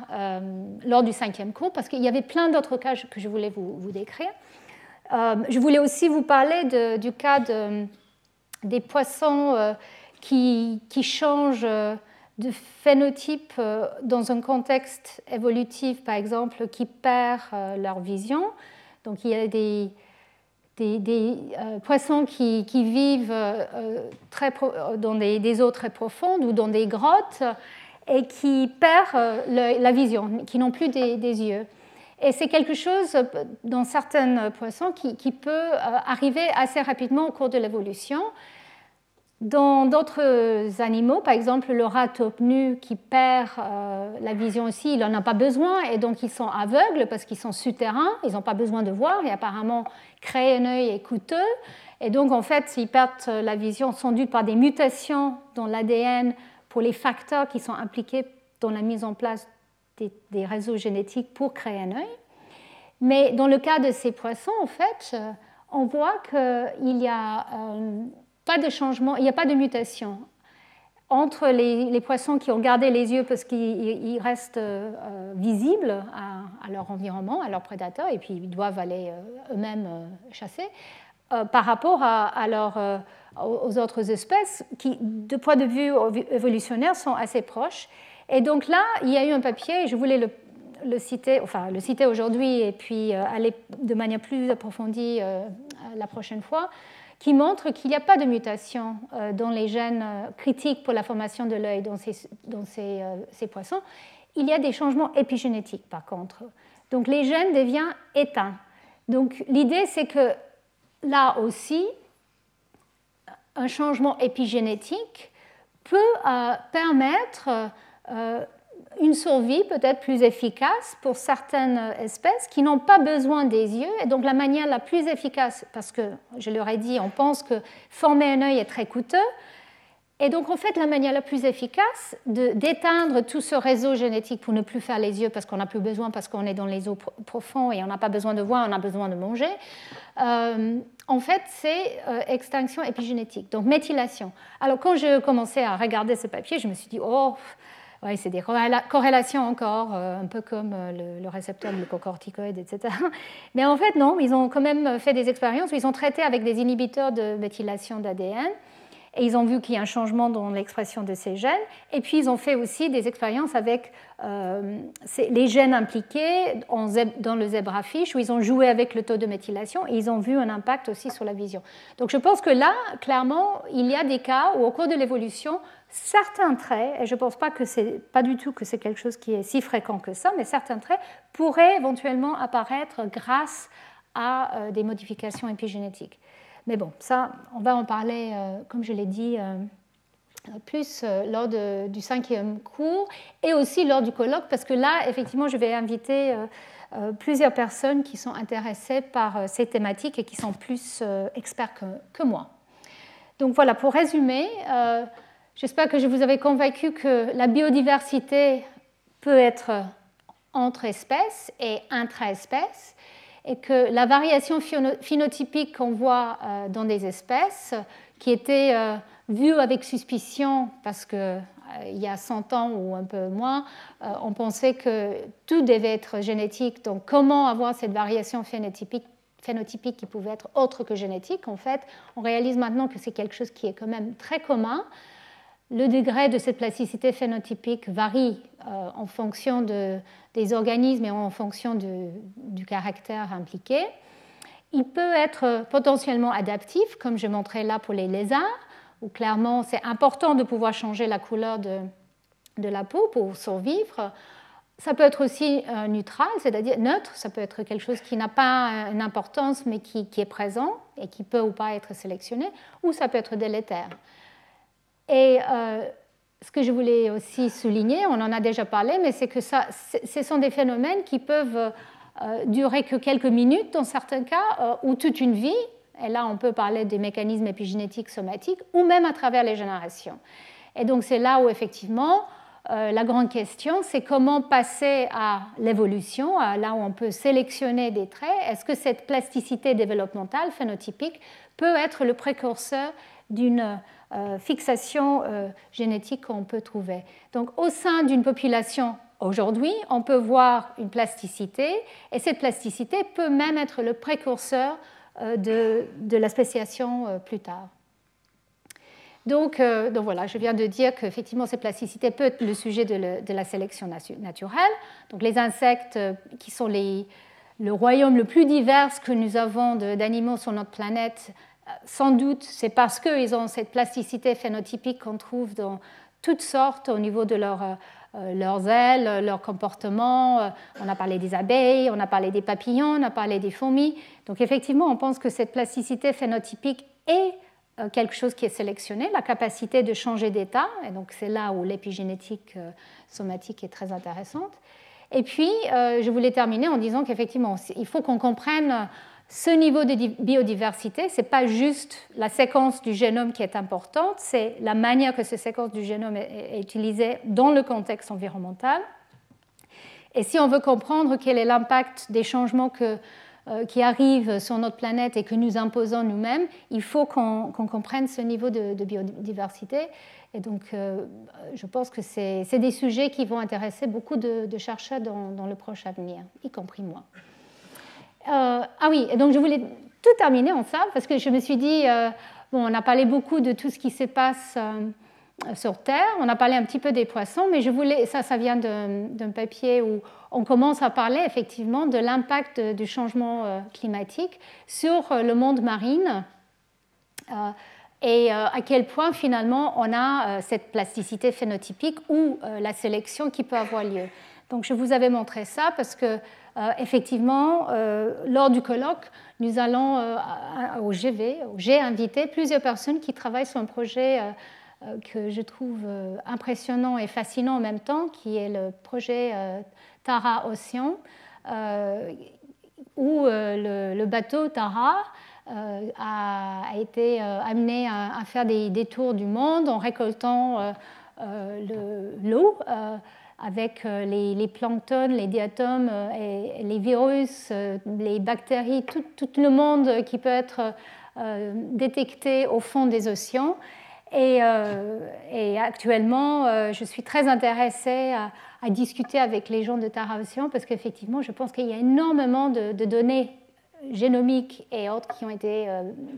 lors du cinquième cours parce qu'il y avait plein d'autres cas que je voulais vous, décrire. je voulais aussi vous parler du cas des poissons qui changent de phénotypes euh, dans un contexte évolutif, par exemple, qui perd euh, leur vision. Donc il y a des, euh, poissons qui, vivent très dans des, eaux très profondes ou dans des grottes et qui perdent la vision, qui n'ont plus des, yeux. Et c'est quelque chose dans certains poissons qui peut arriver assez rapidement au cours de l'évolution. Dans d'autres animaux, par exemple le rat nu qui perd euh, la vision aussi, il n'en a pas besoin et donc ils sont aveugles parce qu'ils sont souterrains, ils n'ont pas besoin de voir et apparemment créer un œil est coûteux. Et donc en fait, ils perdent la vision sans doute par des mutations dans l'ADN pour les facteurs qui sont impliqués dans la mise en place des, réseaux génétiques pour créer un œil. Mais dans le cas de ces poissons, en fait, on voit qu'il y a... Euh, pas de changement, il n'y a pas de mutation entre les, poissons qui ont gardé les yeux parce qu'ils restent euh, visibles à, leur environnement, à leurs prédateurs, et puis ils doivent aller euh, eux-mêmes euh, chasser, par rapport à, leur, aux autres espèces qui, de point de vue évolutionnaire, sont assez proches. Et donc là, il y a eu un papier, et je voulais le, citer, enfin le citer aujourd'hui et puis aller de manière plus approfondie la prochaine fois, qui montre qu'il n'y a pas de mutation euh, dans les gènes euh, critiques pour la formation de l'œil dans, euh, ces, poissons. Il y a des changements épigénétiques par contre. Donc les gènes deviennent éteints. Donc l'idée c'est que là aussi, un changement épigénétique peut permettre une survie peut-être plus efficace pour certaines espèces qui n'ont pas besoin des yeux. Et donc la manière la plus efficace, parce que je leur ai dit, on pense que former un œil est très coûteux, et donc en fait la manière la plus efficace d'éteindre tout ce réseau génétique pour ne plus faire les yeux parce qu'on n'a plus besoin, parce qu'on est dans les eaux profondes et on n'a pas besoin de voir, on a besoin de manger, euh, en fait c'est euh, extinction épigénétique, donc méthylation. Alors quand je commençais à regarder ce papier, je me suis dit, oh, oui, c'est des corrélations encore, euh, un peu comme euh, le, récepteur glucocorticoïde, etc. Mais en fait, non, ils ont quand même fait des expériences où ils ont traité avec des inhibiteurs de méthylation d'ADN et ils ont vu qu'il y a un changement dans l'expression de ces gènes. Et puis ils ont fait aussi des expériences avec euh, les gènes impliqués dans le zebrafish, où ils ont joué avec le taux de méthylation et ils ont vu un impact aussi sur la vision. Donc je pense que là, clairement, il y a des cas où au cours de l'évolution, certains traits, et je ne pense pas que c'est pas du tout que c'est quelque chose qui est si fréquent que ça, mais certains traits pourraient éventuellement apparaître grâce à euh, des modifications épigénétiques. Mais bon, ça, on va en parler, euh, comme je l'ai dit, euh, plus lors du cinquième cours et aussi lors du colloque, parce que là, effectivement, je vais inviter plusieurs personnes qui sont intéressées par ces thématiques et qui sont plus experts que, que, moi. Donc voilà, pour résumer, J'espère que je vous avais convaincu que la biodiversité peut être entre espèces et intra-espèces et que la variation phénotypique qu'on voit euh, dans des espèces, qui était euh, vue avec suspicion parce qu'il euh, y a 100 ans ou un peu moins, on pensait que tout devait être génétique. Donc comment avoir cette variation phénotypique qui pouvait être autre que génétique, en fait, on réalise maintenant que c'est quelque chose qui est quand même très commun le degré de cette plasticité phénotypique varie euh, en fonction des organismes et en fonction du caractère impliqué. Il peut être potentiellement adaptif, comme je montrais là pour les lézards, où clairement c'est important de pouvoir changer la couleur de, la peau pour survivre. Ça peut être aussi euh, neutral, c'est-à-dire neutre, ça peut être quelque chose qui n'a pas une importance mais qui, est présent et qui peut ou pas être sélectionné, ou ça peut être délétère. Et euh, ce que je voulais aussi souligner, on en a déjà parlé, mais c'est que ça, ce sont des phénomènes qui peuvent euh, durer que quelques minutes dans certains cas, euh, ou toute une vie. Et là, on peut parler des mécanismes épigénétiques somatiques, ou même à travers les générations. Et donc, c'est là où, effectivement, la grande question, c'est comment passer à l'évolution, là où on peut sélectionner des traits. Est-ce que cette plasticité développementale phénotypique peut être le précurseur d'une fixation génétique qu'on peut trouver Donc, au sein d'une population Aujourd'hui, on peut voir une plasticité, et cette plasticité peut même être le précurseur euh, de, la spéciation euh, plus tard. Donc, euh, donc, voilà, je viens de dire qu'effectivement, cette plasticité peut être le sujet de, la sélection naturelle. Donc les insectes qui sont les, le royaume le plus divers que nous avons d'animaux sur notre planète, sans doute, c'est parce qu'ils ont cette plasticité phénotypique qu'on trouve dans toutes sortes au niveau de leur euh, leurs ailes, leur comportement. Euh, on a parlé des abeilles, on a parlé des papillons, on a parlé des fourmis. Donc effectivement, on pense que cette plasticité phénotypique est euh, quelque chose qui est sélectionné, la capacité de changer d'état. Et donc c'est là où l'épigénétique somatique est très intéressante. Et puis, je voulais terminer en disant qu'effectivement, il faut qu'on comprenne ce niveau de biodiversité, ce n'est pas juste la séquence du génome qui est importante, c'est la manière que cette séquence du génome est, utilisée dans le contexte environnemental. Et si on veut comprendre quel est l'impact des changements euh, qui arrivent sur notre planète et que nous imposons nous-mêmes, il faut qu'on comprenne ce niveau de, biodiversité. Et donc, euh, je pense que c'est des sujets qui vont intéresser beaucoup de, chercheurs dans, dans le proche avenir, y compris moi. Euh, ah oui, donc je voulais tout terminer en ça, parce que je me suis dit, euh, bon, on a parlé beaucoup de tout ce qui se passe euh, sur Terre, on a parlé un petit peu des poissons, mais je voulais, ça, ça vient d'un papier où on commence à parler effectivement de l'impact du changement climatique sur le monde marine et à quel point finalement on a cette plasticité phénotypique ou la sélection qui peut avoir lieu. Donc je vous avais montré ça parce que effectivement, euh, lors du colloque, nous allons euh, au GV, j'ai invité plusieurs personnes qui travaillent sur un projet que je trouve impressionnant et fascinant en même temps, qui est le projet Tara Océan, où le, bateau Tara a, été amené à, faire des, tours du monde en récoltant l'eau avec euh, les, planctons, les diatomes, euh, les virus, euh, les bactéries, tout, le monde qui peut être détecté au fond des océans. Et, actuellement, je suis très intéressée à, discuter avec les gens de Tara Océan parce qu'effectivement, je pense qu'il y a énormément de, données génomiques et autres qui ont, été,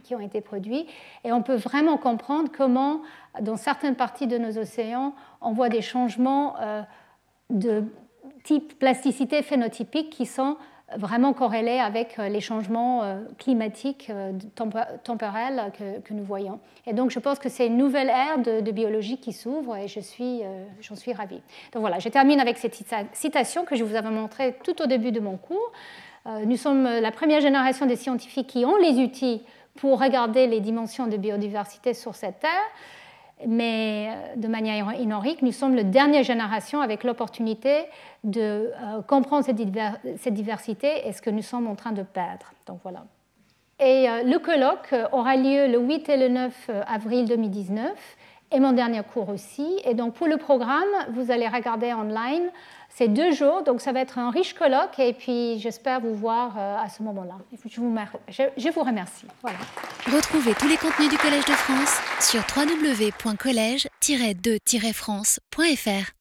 qui ont été produits. Et on peut vraiment comprendre comment, dans certaines parties de nos océans, on voit des changements de type plasticité phénotypique qui sont vraiment corrélés avec euh, les changements euh, climatiques euh, temporels que, nous voyons. Et donc je pense que c'est une nouvelle ère de, biologie qui s'ouvre et je suis, j'en suis ravie. Donc voilà, je termine avec cette citation que je vous avais montrée tout au début de mon cours. Nous sommes la première génération des scientifiques qui ont les outils pour regarder les dimensions de biodiversité sur cette Terre mais euh, de manière inorique, nous sommes la dernière génération avec l'opportunité de euh, comprendre cette, diversité et ce que nous sommes en train de perdre. Donc voilà. Et euh, le colloque aura lieu le 8 et le 9 avril 2019 et mon dernier cours aussi. Et donc pour le programme, vous allez regarder online c'est deux jours, donc ça va être un riche colloque et puis j'espère vous voir euh, à ce moment-là. Je vous, remercie. Retrouvez tous les contenus du Collège de France sur www.colège-2-france.fr.